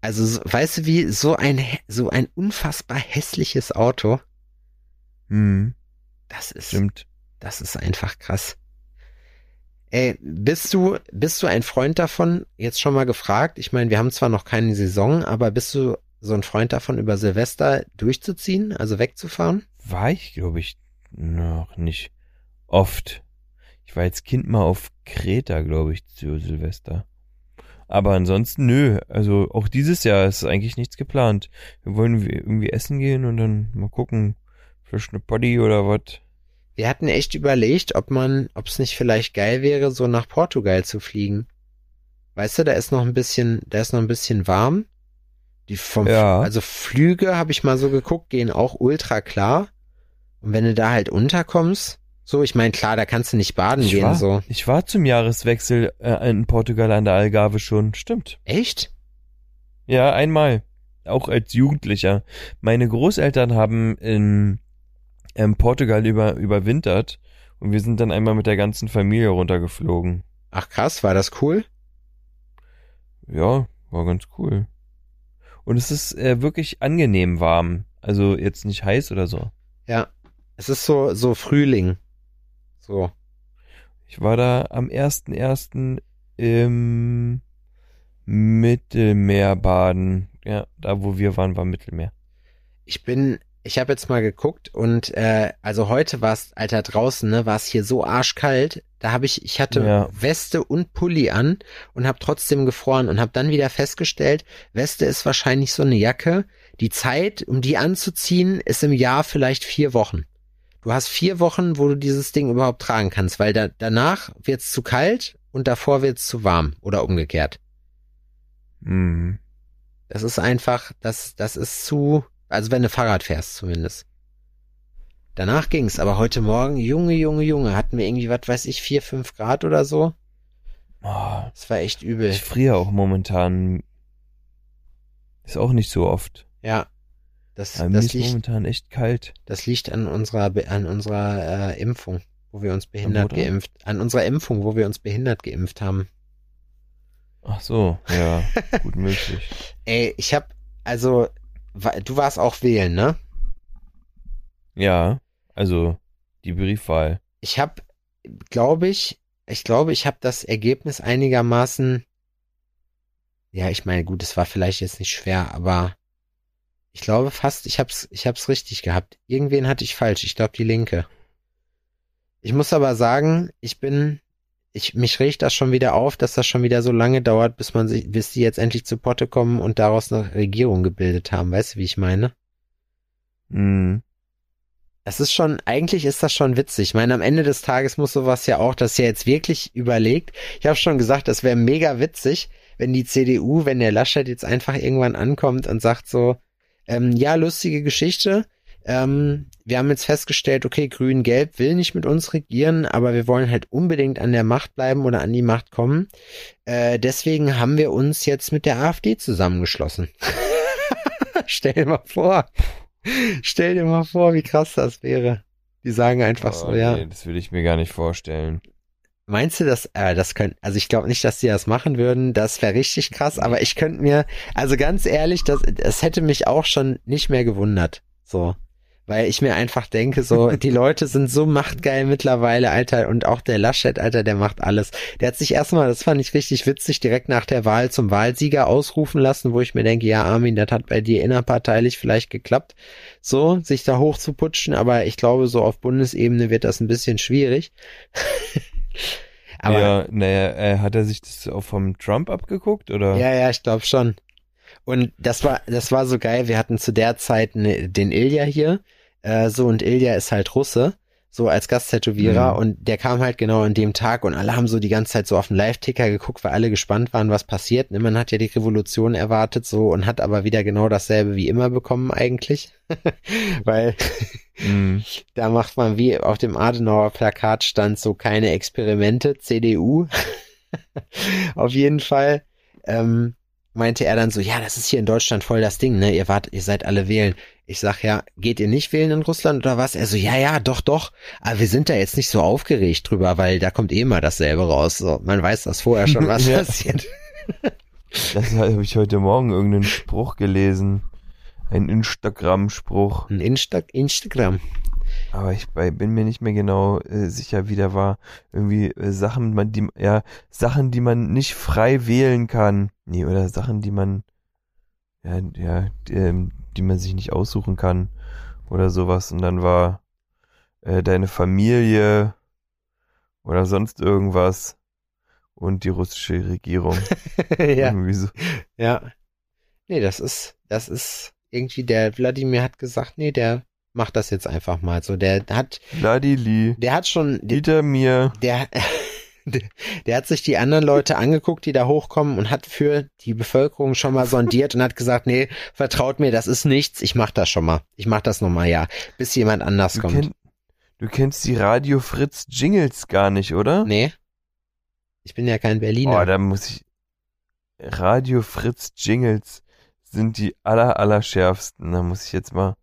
Also, so, weißt du wie, so ein, so ein unfassbar hässliches Auto. Hm, Das ist, stimmt. das ist einfach krass. Ey, bist du, bist du ein Freund davon, jetzt schon mal gefragt? Ich meine, wir haben zwar noch keine Saison, aber bist du so ein Freund davon, über Silvester durchzuziehen, also wegzufahren? War ich, glaube ich, noch nicht oft. Ich war als Kind mal auf Kreta, glaube ich, zu Silvester. Aber ansonsten, nö. Also auch dieses Jahr ist eigentlich nichts geplant. Wir wollen irgendwie essen gehen und dann mal gucken, vielleicht eine Potty oder was. Wir hatten echt überlegt, ob man, ob es nicht vielleicht geil wäre, so nach Portugal zu fliegen. Weißt du, da ist noch ein bisschen, da ist noch ein bisschen warm. Die vom, Ja. also Flüge habe ich mal so geguckt, gehen auch ultra klar. Und wenn du da halt unterkommst, so, ich meine, klar, da kannst du nicht baden Ich gehen, war, so. ich war zum Jahreswechsel äh, in Portugal an der Algarve schon. Stimmt. Echt? Ja, einmal. Auch als Jugendlicher. Meine Großeltern haben in ähm, Portugal über, überwintert und wir sind dann einmal mit der ganzen Familie runtergeflogen. Ach krass, war das cool? Ja, war ganz cool. Und es ist äh, wirklich angenehm warm. Also jetzt nicht heiß oder so. Ja. Es ist so, so Frühling. So. Ich war da am 1.1. im Mittelmeer baden. Ja, da wo wir waren, war Mittelmeer. Ich bin, ich habe jetzt mal geguckt und äh, also heute war es, Alter, draußen, ne, war es hier so arschkalt. Da habe ich, ich hatte Ja. Weste und Pulli an und habe trotzdem gefroren und habe dann wieder festgestellt, Weste ist wahrscheinlich so eine Jacke. Die Zeit, um die anzuziehen, ist im Jahr vielleicht vier Wochen. Du hast vier Wochen, wo du dieses Ding überhaupt tragen kannst, weil da, danach wird's zu kalt und davor wird's zu warm oder umgekehrt. Mhm. Das ist einfach, das, das ist zu, also wenn du Fahrrad fährst zumindest. Danach ging's, aber heute Morgen, Junge, Junge, Junge, hatten wir irgendwie, was weiß ich, vier, fünf Grad oder so. Oh, Das war echt übel. ich friere auch momentan. Ist auch nicht so oft. Ja. Das, Aber das ist liegt, momentan echt kalt. das liegt an unserer, an unserer äh, Impfung, wo wir uns behindert geimpft, an unserer Impfung, wo wir uns behindert geimpft haben. Ach so, ja, gut möglich. [LAUGHS] Ey, ich hab, also, du warst auch wählen, ne? Ja, also die Briefwahl. Ich hab, glaube ich, ich glaube, ich habe das Ergebnis einigermaßen, ja, ich meine, gut, es war vielleicht jetzt nicht schwer, aber ich glaube fast, ich hab's, ich hab's richtig gehabt. Irgendwen hatte ich falsch. Ich glaube, die Linke. Ich muss aber sagen, ich bin, ich, mich regt das schon wieder auf, dass das schon wieder so lange dauert, bis man sich, bis die jetzt endlich zu Potte kommen und daraus eine Regierung gebildet haben. Weißt du, wie ich meine? Hm. Das ist schon, eigentlich ist das schon witzig. Ich meine, am Ende des Tages muss sowas ja auch, dass ja jetzt wirklich überlegt. Ich habe schon gesagt, das wäre mega witzig, wenn die CDU, wenn der Laschet jetzt einfach irgendwann ankommt und sagt so, ähm, ja, lustige Geschichte. Ähm, wir haben jetzt festgestellt, okay, Grün-Gelb will nicht mit uns regieren, aber wir wollen halt unbedingt an der Macht bleiben oder an die Macht kommen. Äh, deswegen haben wir uns jetzt mit der AfD zusammengeschlossen. [LAUGHS] Stell dir mal vor. Stell dir mal vor, wie krass das wäre. Die sagen einfach so, Oh, ja. nee, das will ich mir gar nicht vorstellen. Meinst du, dass, äh, das können, also ich glaube nicht, dass die das machen würden, das wäre richtig krass, aber ich könnte mir, also ganz ehrlich, das, das hätte mich auch schon nicht mehr gewundert, so. Weil ich mir einfach denke, so, [LAUGHS] die Leute sind so machtgeil mittlerweile, Alter, und auch der Laschet, Alter, der macht alles. Der hat sich erstmal, das fand ich richtig witzig, direkt nach der Wahl zum Wahlsieger ausrufen lassen, wo ich mir denke, ja, Armin, das hat bei dir innerparteilich vielleicht geklappt, so, sich da hochzuputschen, aber ich glaube, so auf Bundesebene wird das ein bisschen schwierig. [LAUGHS] aber ja, naja, äh, hat er sich das auch vom Trump abgeguckt oder? Ja, ja, ich glaube schon. Und das war, das war so geil. Wir hatten zu der Zeit ne, den Ilja hier, äh, so und Ilja ist halt Russe, so als Gasttätowierer Mhm. und der kam halt genau an dem Tag und alle haben so die ganze Zeit so auf den Live-Ticker geguckt, weil alle gespannt waren, was passiert. Ne, Man hat ja die Revolution erwartet so und hat aber wieder genau dasselbe wie immer bekommen eigentlich, [LAUGHS] weil Hm. [LAUGHS] da macht man wie auf dem Adenauer Plakat stand so keine Experimente, CDU. [LAUGHS] auf jeden Fall ähm, meinte er dann so, ja, das ist hier in Deutschland voll das Ding, ne? Ihr wart, ihr seid alle wählen. Ich sag ja, geht ihr nicht wählen in Russland oder was? Er so, ja, ja, doch, doch. Aber wir sind da jetzt nicht so aufgeregt drüber, weil da kommt eh immer dasselbe raus. So, man weiß das vorher schon, was [LAUGHS] Ja. passiert. Das habe ich heute Morgen irgendeinen Spruch gelesen. Ein Instagram-Spruch. Ein Insta Instagram. Aber ich bin mir nicht mehr genau äh, sicher, wie der war. Irgendwie äh, Sachen, man, die, ja, Sachen, die man nicht frei wählen kann. Nee, oder Sachen, die man, ja, ja, die, ähm, die man sich nicht aussuchen kann. Oder sowas. Und dann war äh, deine Familie oder sonst irgendwas und die russische Regierung. [LAUGHS] ja. So. Ja. Nee, das ist, das ist irgendwie der Wladimir hat gesagt, nee, der macht das jetzt einfach mal so. Der hat, Vladili, der hat schon, der, hinter mir. [LAUGHS] der, der hat sich die anderen Leute angeguckt, die da hochkommen und hat für die Bevölkerung schon mal sondiert und hat gesagt, nee, vertraut mir, das ist nichts, ich mach das schon mal. Ich mach das nochmal, ja, bis jemand anders Du, kommt. kenn, du kennst die Radio Fritz Jingles gar nicht, oder? nee. Ich bin ja kein Berliner. Oh, da muss ich. Radio Fritz Jingles sind die aller, aller schärfsten. Da muss ich jetzt mal.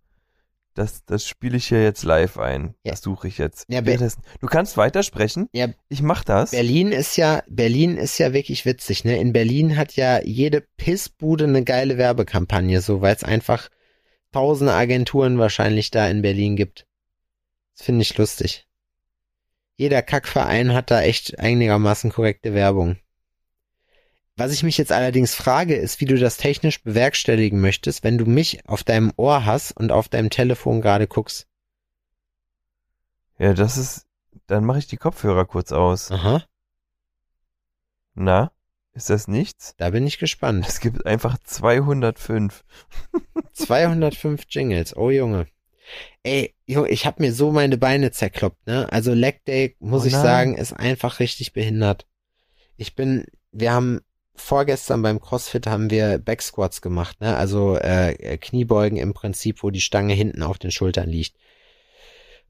Das, das spiele ich hier jetzt live ein. Ja. Das suche ich jetzt. Ja, du kannst weitersprechen. Ja. Ich mach das. Berlin ist ja, Berlin ist ja wirklich witzig, ne? In Berlin hat ja jede Pissbude eine geile Werbekampagne, so, weil es einfach tausende Agenturen wahrscheinlich da in Berlin gibt. Das finde ich lustig. Jeder Kackverein hat da echt einigermaßen korrekte Werbung. Was ich mich jetzt allerdings frage, ist, wie du das technisch bewerkstelligen möchtest, wenn du mich auf deinem Ohr hast und auf deinem Telefon gerade guckst. Ja, das ist. Dann mache ich die Kopfhörer kurz aus. Aha, Na? Ist das nichts? da bin ich gespannt. Es gibt einfach 205. 205 [LAUGHS] Jingles, oh Junge. Ey, Junge, ich hab mir so meine Beine zerkloppt, ne? Also Leg Day, muss Oh ich sagen, ist einfach richtig behindert. Ich bin, wir haben vorgestern beim CrossFit haben wir Backsquats gemacht, ne? Also äh, Kniebeugen im Prinzip, wo die Stange hinten auf den Schultern liegt.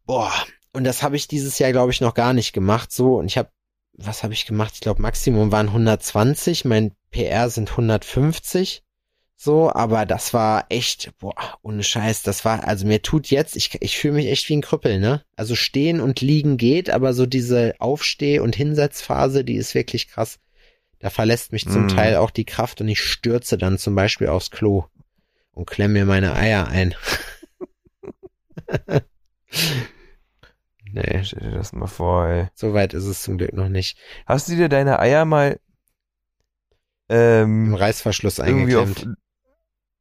Boah, und das habe ich dieses Jahr, glaube ich, noch gar nicht gemacht. So, und ich habe, was habe ich gemacht? Ich glaube, Maximum waren 120, mein PR sind 150. So, aber das war echt, boah, ohne Scheiß, das war, also mir tut jetzt, ich, ich fühle mich echt wie ein Krüppel, ne? Also stehen und liegen geht, aber so diese Aufsteh- und Hinsetzphase, die ist wirklich krass. Da verlässt mich zum Mm. Teil auch die Kraft und ich stürze dann zum Beispiel aufs Klo und klemme mir meine Eier ein. [LAUGHS] nee, Stell dir das mal vor, ey. so weit ist es zum Glück noch nicht. Hast du dir deine Eier mal Im ähm, Reißverschluss irgendwie auf eingeklemmt.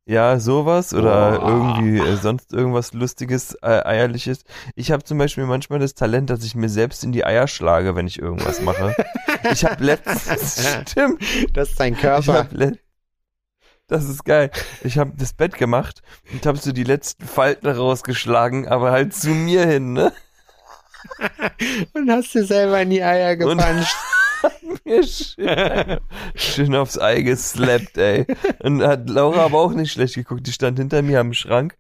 ja sowas oder Oh. irgendwie äh, sonst irgendwas lustiges äh, eierliches. Ich habe zum Beispiel manchmal das Talent, dass ich mir selbst in die Eier schlage, wenn ich irgendwas mache. [LAUGHS] ich habe letztens [LAUGHS] stimmt, Das ist dein ich Körper. le das ist geil. Ich habe das Bett gemacht und habe so die letzten Falten rausgeschlagen, aber halt zu mir hin, ne? Und hast dir selber in die Eier Und- gepanscht. [LAUGHS] mir schön, schön aufs Ei geslappt, ey. Und hat Laura aber auch nicht schlecht geguckt. Die stand hinter mir am Schrank.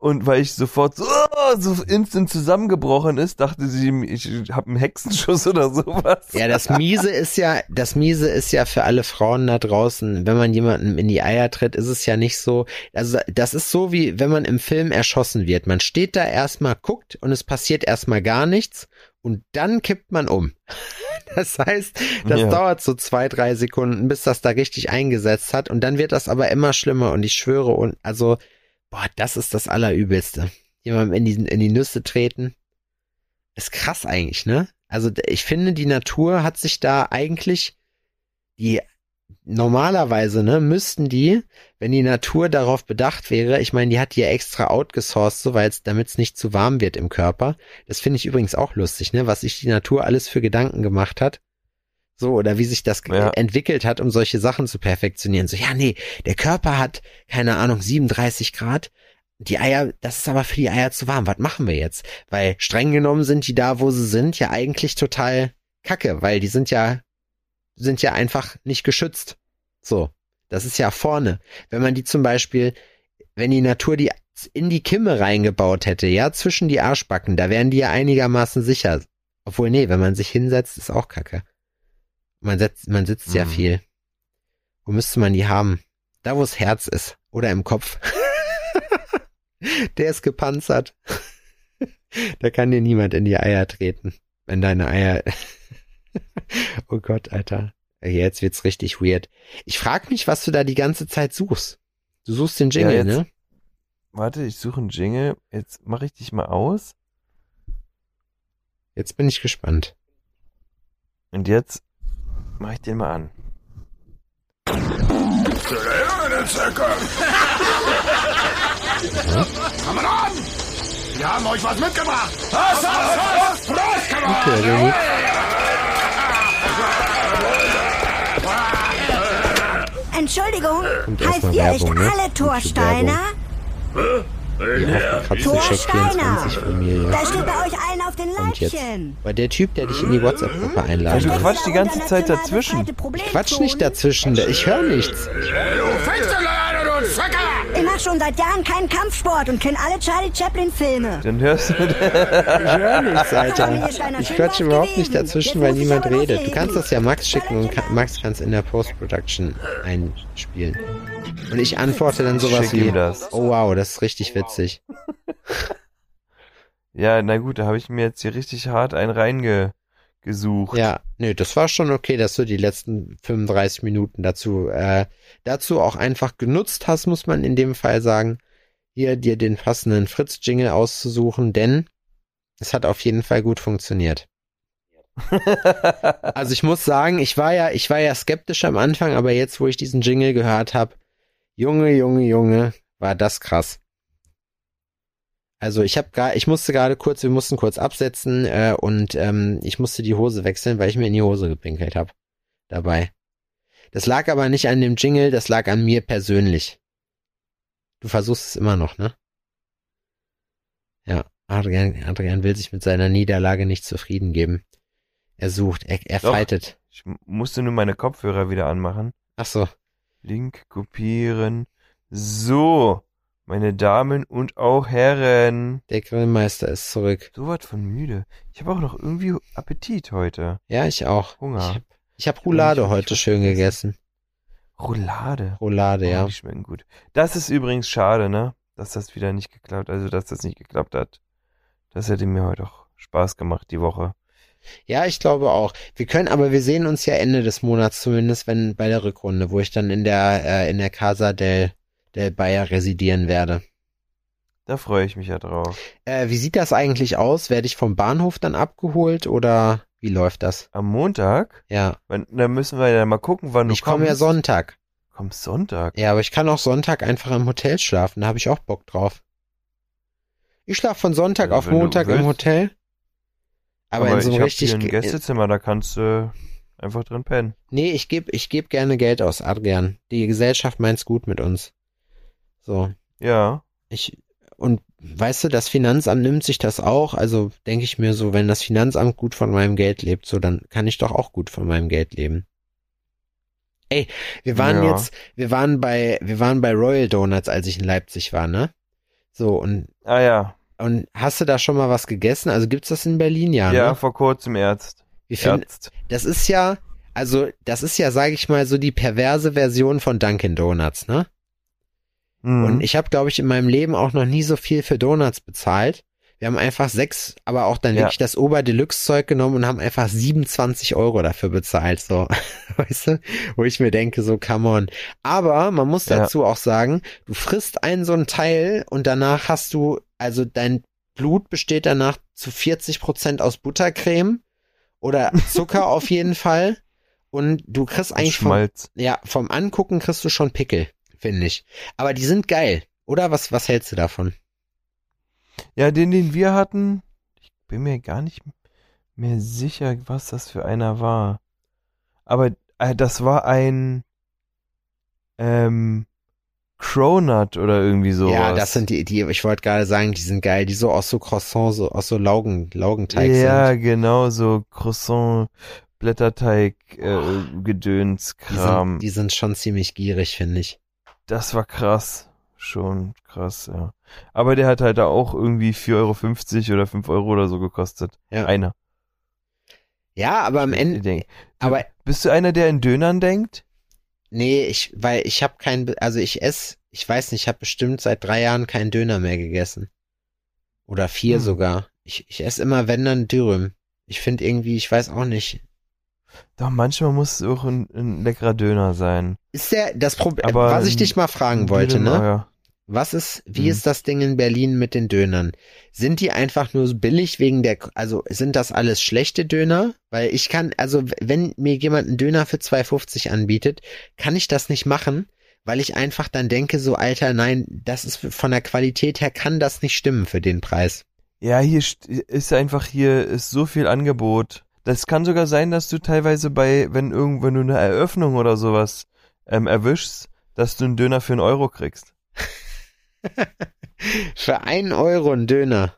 Und weil ich sofort so, oh, so instant zusammengebrochen ist, dachte sie, ich habe einen Hexenschuss oder sowas. Ja, das Miese ist ja, das Miese ist ja für alle Frauen da draußen, wenn man jemandem in die Eier tritt, ist es ja nicht so, also das ist so wie, wenn man im Film erschossen wird. Man steht da erstmal, guckt und es passiert erstmal gar nichts und dann kippt man um. [LAUGHS] Das heißt, das Ja. dauert so zwei, drei Sekunden, bis das da richtig eingesetzt hat und dann wird das aber immer schlimmer und ich schwöre und, also, boah, das ist das Allerübelste. Jemandem in die, in die Nüsse treten. Ist krass eigentlich, ne? Also ich finde, die Natur hat sich da eigentlich, die normalerweise, ne, müssten die, wenn die Natur darauf bedacht wäre, ich meine, die hat die ja extra outgesourced, so weil damit es nicht zu warm wird im Körper. Das finde ich übrigens auch lustig, ne, was sich die Natur alles für Gedanken gemacht hat. So, oder wie sich das Ja. entwickelt hat, um solche Sachen zu perfektionieren. So, ja, nee, der Körper hat, keine Ahnung, 37 Grad. Die Eier, das ist aber für die Eier zu warm. Was machen wir jetzt? Weil streng genommen sind die da, wo sie sind, ja eigentlich total kacke, weil die sind ja, sind ja einfach nicht geschützt. So. Das ist ja vorne. Wenn man die zum Beispiel, wenn die Natur die in die Kimme reingebaut hätte, ja, zwischen die Arschbacken, da wären die ja einigermaßen sicher. Obwohl, nee, wenn man sich hinsetzt, ist auch kacke. Man setzt, man sitzt ja Mhm. viel. Wo müsste man die haben? Da, wo das Herz ist. Oder im Kopf. Der ist gepanzert. da kann dir niemand in die Eier treten. Wenn deine Eier. [LAUGHS] oh Gott, Alter. Jetzt wird's richtig weird. Ich frag mich, was du da die ganze Zeit suchst. Du suchst den Jingle, Ja, jetzt- ne? Warte, ich suche einen Jingle. Jetzt mache ich dich mal aus. Jetzt bin ich gespannt. Und jetzt mache ich den mal an. Komm an! Wir haben euch was mitgebracht! Was, was, was? Prost! Okay, René. Entschuldigung, Kommt heißt erstmal ihr echt Werbung, ne? alle Torsteiner? Katzencheck 24 Familie. Da steht bei euch allen auf den. Leibchen. War der Typ, der dich in die WhatsApp-Gruppe Ja, einladen du will. quatschst die ganze Zeit dazwischen. Quatsch nicht dazwischen, ich höre nichts. Du Finsterlein, du! Ich mache schon seit Jahren keinen Kampfsport und kenne alle Charlie Chaplin-Filme. Dann hörst du. Ich höre nichts, Alter. Ich quatsche überhaupt nicht dazwischen, weil niemand redet. Du kannst das ja Max schicken und kann, Max kann es in der Post-Production einspielen. Und ich antworte dann sowas wie, das. oh wow, das ist richtig witzig. [LAUGHS] Ja, na gut, da habe ich mir jetzt hier richtig hart einen reingesucht. Ja, nö, das war schon okay, dass du die letzten 35 Minuten dazu, äh, dazu auch einfach genutzt hast, muss man in dem Fall sagen, hier dir den passenden Fritz-Jingle auszusuchen, denn es hat auf jeden Fall gut funktioniert. [LAUGHS] Also ich muss sagen, ich war ja, ich war ja skeptisch am Anfang, aber jetzt, wo ich diesen Jingle gehört habe, Junge, Junge, Junge, war das krass. Also ich habe gar, ich musste gerade kurz, wir mussten kurz absetzen äh, und ähm, ich musste die Hose wechseln, weil ich mir in die Hose gepinkelt habe. Dabei. Das lag aber nicht an dem Jingle, das lag an mir persönlich. Du versuchst es immer noch, ne? Ja, Adrian, Adrian will sich mit seiner Niederlage nicht zufrieden geben. Er sucht, er, er Doch. fightet. Ich musste nur meine Kopfhörer wieder anmachen. Ach so, Link kopieren. So, meine Damen und auch Herren. der Grillmeister ist zurück. So was von müde. Ich habe auch noch irgendwie Appetit heute. Ja, ich auch. Hunger. Ich hab, ich hab Roulade Ich- heute schön gegessen. Roulade. Roulade, Oh, ja. Die schmecken gut. Das ist übrigens schade, ne? Dass das wieder nicht geklappt, also dass das nicht geklappt hat. Das hätte mir heute auch Spaß gemacht, die Woche. Ja, ich glaube auch. Wir können, aber wir sehen uns ja Ende des Monats zumindest, wenn bei der Rückrunde, wo ich dann in der äh, in der Casa del del Bayer residieren werde. Da freue ich mich ja drauf. Äh, wie sieht das eigentlich aus? Werde ich vom Bahnhof dann abgeholt oder wie läuft das? Am Montag? Ja, Wann- Da müssen wir ja mal gucken, wann du ich komme ja kommst. Sonntag. Kommst Sonntag? Ja, aber ich kann auch Sonntag einfach im Hotel schlafen. Da habe ich auch Bock drauf. Ich schlafe von Sonntag Ja, auf wenn du Montag im. Hotel. Aber, in so ich einem hab richtig. hier ein Gästezimmer, da kannst du einfach drin pennen. Nee, ich geb, ich geb gerne Geld aus, Adrian. Die Gesellschaft meint's gut mit uns. So. Ja. Ich, und weißt du, das Finanzamt nimmt sich das auch. Also denke ich mir so, wenn das Finanzamt gut von meinem Geld lebt, so dann kann ich doch auch gut von meinem Geld leben. Ey, wir waren Ja. jetzt, wir waren bei, wir waren bei Royal Donuts, als ich in Leipzig war, ne? So, und, Ah ja. und hast du da schon mal was gegessen? Also gibt's das in Berlin? Ja, Ja, ne? vor kurzem Ärzt. Wie find, Ärzt. das ist ja, also, das ist ja, sage ich mal, so die perverse Version von Dunkin' Donuts, ne? Mhm. Und ich habe, glaube ich, in meinem Leben auch noch nie so viel für Donuts bezahlt. Wir haben einfach sechs, aber auch dann Ja. wirklich das Ober-Deluxe-Zeug genommen und haben einfach 27 Euro dafür bezahlt, so. [LAUGHS] Weißt du? Wo ich mir denke, so, come on. Aber man muss Ja. dazu auch sagen, du frisst einen so ein Teil und danach hast du, also dein Blut besteht danach zu 40 Prozent aus Buttercreme oder [LAUGHS] Zucker auf jeden Fall. Und du kriegst eigentlich vom, ja, vom Angucken kriegst du schon Pickel, finde ich. Aber die sind geil. Oder was, was hältst du davon? Ja, den, den wir hatten, ich bin mir gar nicht mehr sicher, was das für einer war. Aber äh, das war ein ähm, Cronut oder irgendwie sowas. Ja, das sind die, die, ich wollte gerade sagen, die sind geil, die so aus so Croissant, so aus so Laugen, Laugenteig Ja, sind. genau, so Croissant, Blätterteig, äh, Die Gedönskram. sind, die sind schon ziemlich gierig, finde ich. Das war krass. Schon krass, ja. Aber der hat halt da auch irgendwie 4,50 Euro oder 5 Euro oder so gekostet. Ja. Einer. Ja, aber am Ende, aber bist du einer, der in Dönern denkt? nee, ich, weil ich habe kein, Be- also ich esse, ich weiß nicht, ich habe bestimmt seit drei Jahren keinen Döner mehr gegessen. Oder vier Hm. sogar. Ich, ich esse immer, wenn dann Dürüm. Ich finde irgendwie, ich weiß auch nicht. Doch, manchmal muss es auch ein, ein leckerer Döner sein. Ist der, das Problem, Aber was ich dich mal fragen wollte, Döner, ne? Ja. Was ist, wie Mhm. ist das Ding in Berlin mit den Dönern? Sind die einfach nur so billig wegen der, also sind das alles schlechte Döner? Weil ich kann, also wenn mir jemand einen Döner für 2,50 anbietet, kann ich das nicht machen, weil ich einfach dann denke, so Alter, nein, das ist von der Qualität her kann das nicht stimmen für den Preis. Ja, hier st- ist einfach, hier ist so viel Angebot. Das kann sogar sein, dass du teilweise bei, wenn irgendwo wenn du eine Eröffnung oder sowas ähm, erwischst, dass du einen Döner für einen Euro kriegst. [LAUGHS] Für einen Euro ein Döner.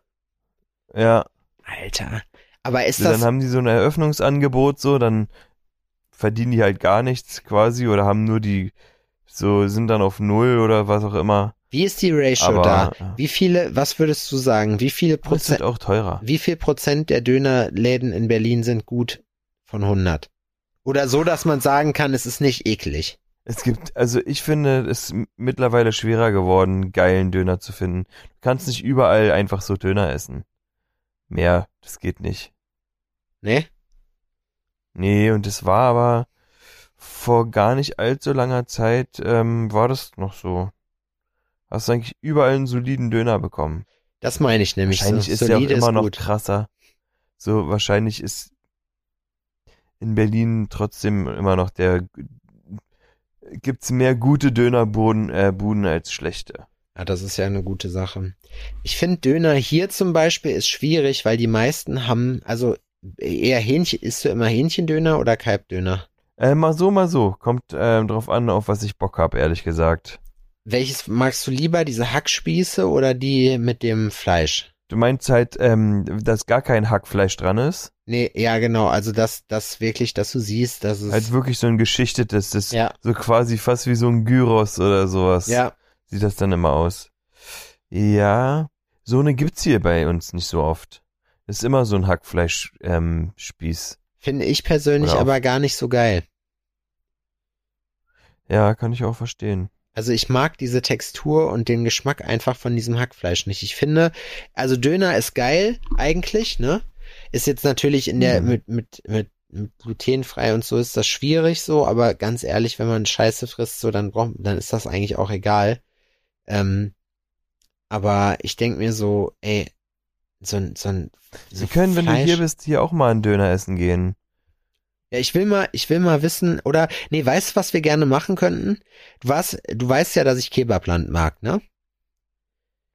Ja. Alter. Aber ist So, das, dann haben die so ein Eröffnungsangebot, so, dann verdienen die halt gar nichts quasi oder haben nur die, so, sind dann auf Null oder was auch immer. Wie ist die Ratio Aber da? Wie viele, was würdest du sagen? Wie viele Prozent, auch teurer. Wie viel Prozent der Dönerläden in Berlin sind gut von 100? Oder so, dass man sagen kann, es ist nicht eklig. Es gibt, also ich finde, es ist mittlerweile schwerer geworden, geilen Döner zu finden. Du kannst nicht überall einfach so Döner essen. Mehr, das geht nicht. Ne? Nee, und es war aber vor gar nicht allzu langer Zeit, ähm, war das noch so. Hast du eigentlich überall einen soliden Döner bekommen. Das meine ich nämlich. Wahrscheinlich so. ist der auch immer noch gut. krasser. So, wahrscheinlich ist in Berlin trotzdem immer noch der, gibt's mehr gute Dönerbuden äh, Buden als schlechte. Ja, das ist ja eine gute Sache. Ich finde Döner hier zum Beispiel ist schwierig, weil die meisten haben, also eher Hähnchen, isst du immer Hähnchendöner oder Kalbdöner? Äh, mal so, mal so. Kommt ähm, drauf an, auf was ich Bock hab, ehrlich gesagt. Welches magst du lieber, diese Hackspieße oder die mit dem Fleisch? Du meinst halt, ähm, dass gar kein Hackfleisch dran ist? Nee, ja genau, also das, das wirklich, dass du siehst, dass es, Halt wirklich so ein geschichtetes, das ja, so quasi fast wie so ein Gyros oder sowas. ja, Sieht das dann immer aus. Ja, so eine gibt's hier bei uns nicht so oft. Ist immer so ein Hackfleisch, ähm, Spieß. finde ich persönlich aber gar nicht so geil. Ja, kann ich auch verstehen. Also ich mag diese Textur und den Geschmack einfach von diesem Hackfleisch nicht. Ich finde, also Döner ist geil eigentlich, ne? Ist jetzt natürlich in der, Mhm. mit, mit, mit, mit glutenfrei und so ist das schwierig so, aber ganz ehrlich, wenn man Scheiße frisst, so, dann braucht, dann ist das eigentlich auch egal. Ähm, aber ich denk mir so, ey, so ein, so ein, so Wir können, wenn du Fleisch- hier bist, hier auch mal einen Döner essen gehen. Ja, ich will mal, ich will mal wissen, oder, nee, weißt du, was wir gerne machen könnten? Du weißt, du weißt ja, dass ich Kebabland mag, ne?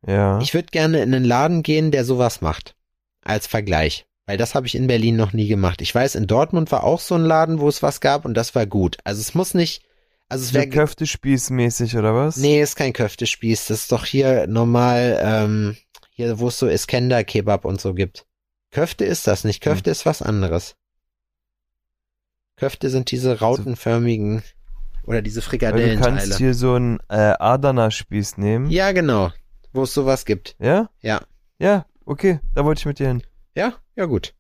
Ja. Ich würde gerne in einen Laden gehen, der sowas macht. Als Vergleich. Weil das habe ich in Berlin noch nie gemacht. Ich weiß, in Dortmund war auch so ein Laden, wo es was gab und das war gut. Also es muss nicht, also es wäre, Köftespießmäßig oder was? nee, ist kein Köftespieß. Das ist doch hier normal, ähm, hier, wo es so Iskender-Kebab und so gibt. Köfte ist das nicht. Köfte ist was anderes. Köfte sind diese rautenförmigen oder diese Weil du kannst Frikadellenteile. hier so einen äh, Adana-Spieß nehmen. Ja, genau. Wo es sowas gibt. Ja? Ja. Ja, okay, da wollte ich mit dir hin. Ja? Ja, gut.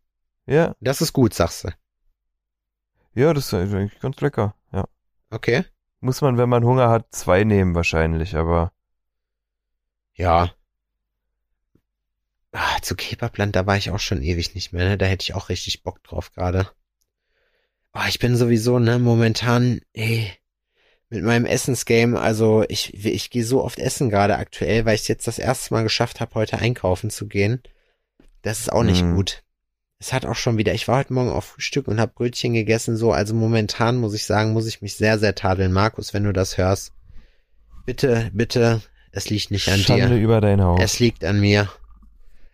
Ja, Das ist gut, sagst du. ja, das ist eigentlich ganz lecker. Ja. Okay. Muss man, wenn man Hunger hat, zwei nehmen wahrscheinlich, aber Ja. Ah, zu Kebabland, da war ich auch schon ewig nicht mehr, ne? Da hätte ich auch richtig Bock drauf gerade. Oh, ich bin sowieso, ne, momentan, ey, mit meinem Essensgame, also ich, ich gehe so oft essen gerade aktuell, weil ich es jetzt das erste Mal geschafft habe, heute einkaufen zu gehen. Das ist auch nicht Mhm. gut. Es hat auch schon wieder, ich war heute Morgen auf Frühstück und habe Brötchen gegessen, so, also momentan muss ich sagen, muss ich mich sehr, sehr tadeln. Markus, wenn du das hörst, bitte, bitte, es liegt nicht an dir. Schande über dein Haus. Es liegt an mir.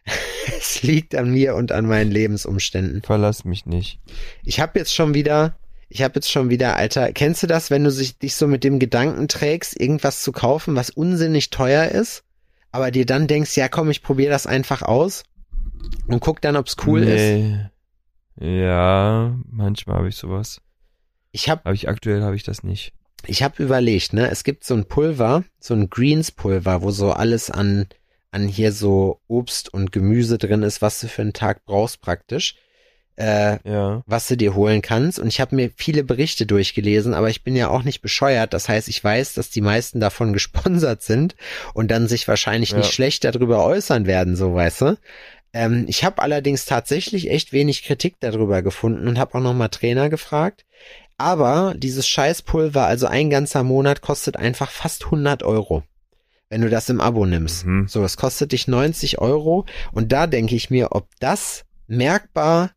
[LAUGHS] es liegt an mir und an meinen Lebensumständen. Verlass mich nicht. Ich habe jetzt schon wieder, ich habe jetzt schon wieder, Alter, kennst du das, wenn du sich, dich so mit dem Gedanken trägst, irgendwas zu kaufen, was unsinnig teuer ist, aber dir dann denkst, ja komm, ich probiere das einfach aus und guck dann, ob's cool ist. nee. Ja, manchmal habe ich sowas. Ich habe Aber ich aktuell habe ich das nicht. ich habe überlegt, ne, es gibt so ein Pulver, so ein Greens-Pulver, wo so alles an, an hier so Obst und Gemüse drin ist, was du für einen Tag brauchst praktisch. Äh, Ja. was du dir holen kannst. Und ich habe mir viele Berichte durchgelesen, aber ich bin ja auch nicht bescheuert. Das heißt, ich weiß, dass die meisten davon [LAUGHS] gesponsert sind und dann sich wahrscheinlich Ja. nicht schlecht darüber äußern werden, so weißt du. Ähm, ich habe allerdings tatsächlich echt wenig Kritik darüber gefunden und habe auch nochmal Trainer gefragt. Aber dieses Scheißpulver, also ein ganzer Monat, kostet einfach fast 100 Euro, wenn du das im Abo nimmst. Mhm. So, es kostet dich 90 Euro und da denke ich mir, ob das merkbar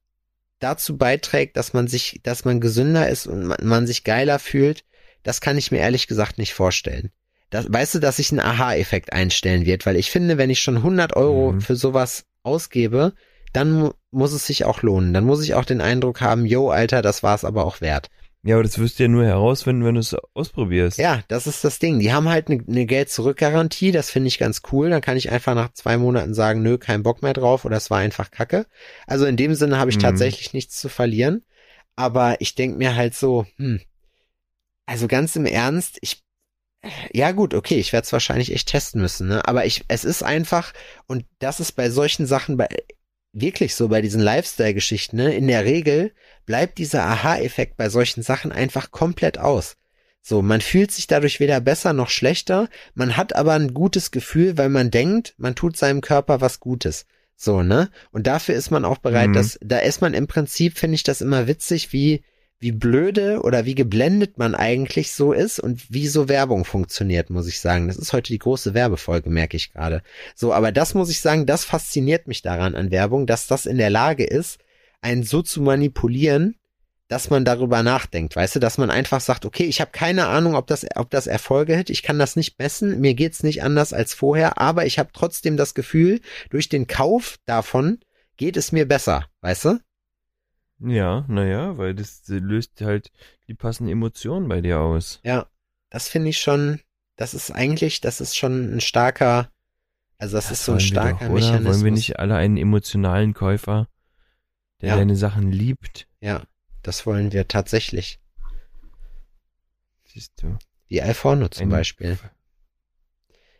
dazu beiträgt, dass man sich, dass man gesünder ist und man, man sich geiler fühlt, das kann ich mir ehrlich gesagt nicht vorstellen. Das, weißt du, dass sich ein Aha-Effekt einstellen wird, weil ich finde, wenn ich schon 100 Euro Mhm. für sowas ausgebe, dann mu muss es sich auch lohnen. Dann muss ich auch den Eindruck haben, yo, Alter, das war's aber auch wert. Ja, aber das wirst du ja nur herausfinden, wenn du es ausprobierst. Ja, das ist das Ding. Die haben halt eine ne, Geld-Zurück-Garantie, das finde ich ganz cool. Dann kann ich einfach nach zwei Monaten sagen, nö, kein Bock mehr drauf oder es war einfach Kacke. Also in dem Sinne habe ich Mhm. tatsächlich nichts zu verlieren. Aber ich denk mir halt so, hm, also ganz im Ernst, ich, ja gut, okay, ich werde es wahrscheinlich echt testen müssen, ne? Aber ich, es ist einfach, und das ist bei solchen Sachen bei, wirklich so bei diesen Lifestyle-Geschichten, ne? In der Regel bleibt dieser Aha-Effekt bei solchen Sachen einfach komplett aus. So, man fühlt sich dadurch weder besser noch schlechter, man hat aber ein gutes Gefühl, weil man denkt, man tut seinem Körper was Gutes. So, ne? Und dafür ist man auch bereit, Mhm. dass, da ist man im Prinzip, finde ich das immer witzig, wie, wie blöde oder wie geblendet man eigentlich so ist und wie so Werbung funktioniert, muss ich sagen. Das ist heute die große Werbefolge, merke ich gerade. So, aber das muss ich sagen, das fasziniert mich daran an Werbung, dass das in der Lage ist, einen so zu manipulieren, dass man darüber nachdenkt, weißt du, dass man einfach sagt, okay, ich habe keine Ahnung, ob das, ob das Erfolge hat, ich kann das nicht messen, mir geht's nicht anders als vorher, aber ich habe trotzdem das Gefühl, durch den Kauf davon geht es mir besser, weißt du? Ja, naja, weil das löst halt die passenden Emotionen bei dir aus. Ja, das finde ich schon, das ist eigentlich, das ist schon ein starker, also das, ist so ein starker doch? Mechanismus. Wollen wir nicht alle einen emotionalen Käufer, der Ja. deine Sachen liebt? Ja, das wollen wir tatsächlich. Siehst du. Wie Alforno zum Ein- Beispiel.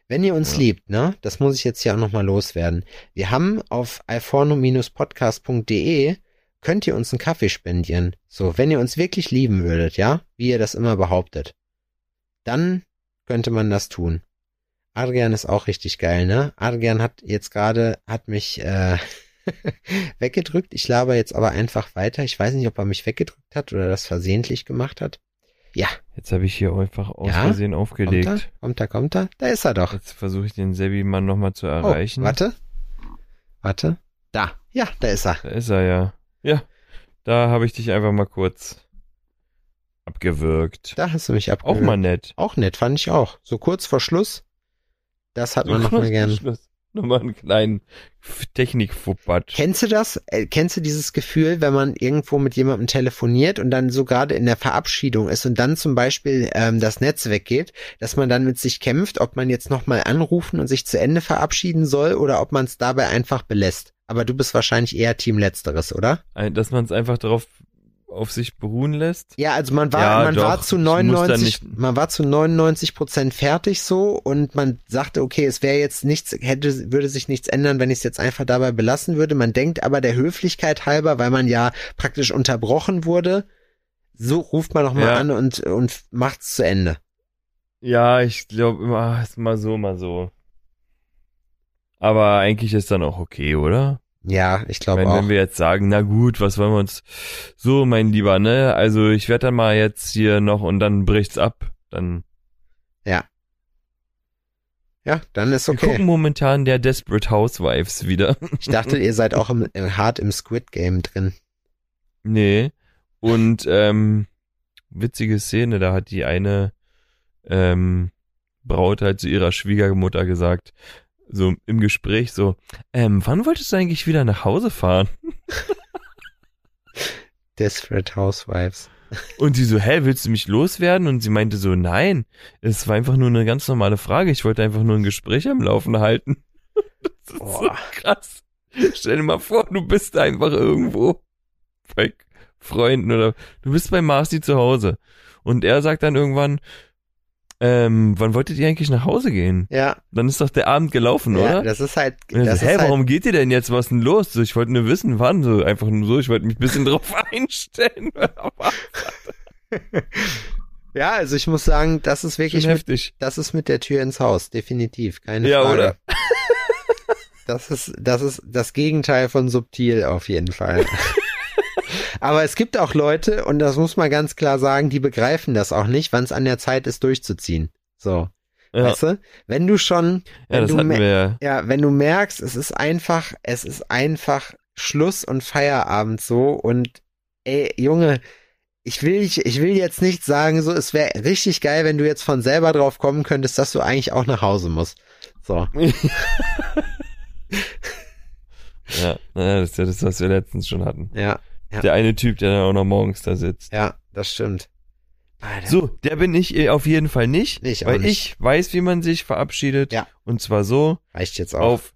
Wenn ihr uns Ja. liebt, ne, das muss ich jetzt hier auch nochmal loswerden. Wir haben auf alforno-podcast.de könnt ihr uns einen Kaffee spendieren. So, wenn ihr uns wirklich lieben würdet, ja, wie ihr das immer behauptet, dann könnte man das tun. Adrian ist auch richtig geil, ne? Adrian hat jetzt gerade, hat mich, äh, [LAUGHS] weggedrückt. Ich laber jetzt aber einfach weiter. Ich weiß nicht, ob er mich weggedrückt hat oder das versehentlich gemacht hat. Ja, Jetzt habe ich hier einfach aus Ja? Versehen kommt er? aufgelegt. Kommt er, kommt er? Da ist er doch. Jetzt versuche ich den Sebi-Mann nochmal zu Oh, erreichen. warte. Warte. Da. Ja, da ist er. Da ist er ja. Ja, da habe ich dich einfach mal kurz abgewürgt. Da hast du mich Auch abgewürgt. mal nett. Auch nett, fand ich auch. So kurz vor Schluss. Das hat man noch mal gern. Schluss. [LAUGHS] Nochmal einen kleinen Technikfuppat. Kennst du das? Äh, kennst du dieses Gefühl, wenn man irgendwo mit jemandem telefoniert und dann so gerade in der Verabschiedung ist und dann zum Beispiel ähm, das Netz weggeht, dass man dann mit sich kämpft, ob man jetzt nochmal anrufen und sich zu Ende verabschieden soll oder ob man es dabei einfach belässt? Aber du bist wahrscheinlich eher Team Letzteres, oder? Dass man es einfach darauf auf sich beruhen lässt. Ja, also man war, Ja, man doch. war zu Ich muss da 99, nicht- man war zu 99 Prozent fertig so und man sagte, okay, es wäre jetzt nichts, hätte, würde sich nichts ändern, wenn ich es jetzt einfach dabei belassen würde. Man denkt aber der Höflichkeit halber, weil man ja praktisch unterbrochen wurde, so ruft man noch mal Ja. an und, und macht's zu Ende. Ja, ich glaube immer, ist mal so, mal so. Aber eigentlich ist dann auch okay, oder? Ja, ich glaube auch. wenn wir jetzt sagen, na gut, was wollen wir uns so, mein Lieber, ne? Also ich werde dann mal jetzt hier noch und dann bricht's ab. Dann ja, dann ist wir gucken okay. momentan der Desperate Housewives wieder. [LAUGHS] Ich dachte, ihr seid auch im, im, hart im Squid Game drin. nee. Und ähm, witzige Szene, da hat die eine ähm, Braut halt zu ihrer Schwiegermutter gesagt, so im Gespräch so, ähm, wann wolltest du eigentlich wieder nach Hause fahren? [LAUGHS] Desperate Housewives. Und sie so, hä, willst du mich loswerden? Und sie meinte so, nein, es war einfach nur eine ganz normale Frage. Ich wollte einfach nur ein Gespräch am Laufen halten. [LAUGHS] Das ist so Boah. krass. Stell dir mal vor, du bist einfach irgendwo bei Freunden oder du bist bei Marcy zu Hause. Und er sagt dann irgendwann, ähm, wann wolltet ihr eigentlich nach Hause gehen? Ja, Dann ist doch der Abend gelaufen, ja, oder? das ist halt, das so, hä, ist halt warum geht ihr denn jetzt? Was ist denn los? So, ich wollte nur wissen, wann. So, einfach nur so, ich wollte mich ein bisschen [LAUGHS] drauf einstellen. [LAUGHS] Ja, also ich muss sagen, das ist wirklich mit, heftig. das ist mit der Tür ins Haus, definitiv, keine Ja, Frage. oder? Das ist, das ist das Gegenteil von subtil auf jeden Fall. [LAUGHS] Aber es gibt auch Leute, und das muss man ganz klar sagen, die begreifen das auch nicht, wann es an der Zeit ist, durchzuziehen. So, Ja, weißt du? Wenn du schon, ja wenn das du wir ja. ja, wenn du merkst, es ist einfach, es ist einfach Schluss und Feierabend so und ey, Junge, ich will, ich, ich will jetzt nicht sagen, so, es wäre richtig geil, wenn du jetzt von selber drauf kommen könntest, dass du eigentlich auch nach Hause musst. So. [LAUGHS] Ja, naja, das ist ja das, was wir letztens schon hatten. Ja, Ja. Der eine Typ, der dann auch noch morgens da sitzt. ja, das stimmt. Alter. So, der bin ich äh, auf jeden Fall nicht, Ich auch weil nicht. ich weiß, wie man sich verabschiedet. Ja. Und zwar so, Reicht jetzt auch. auf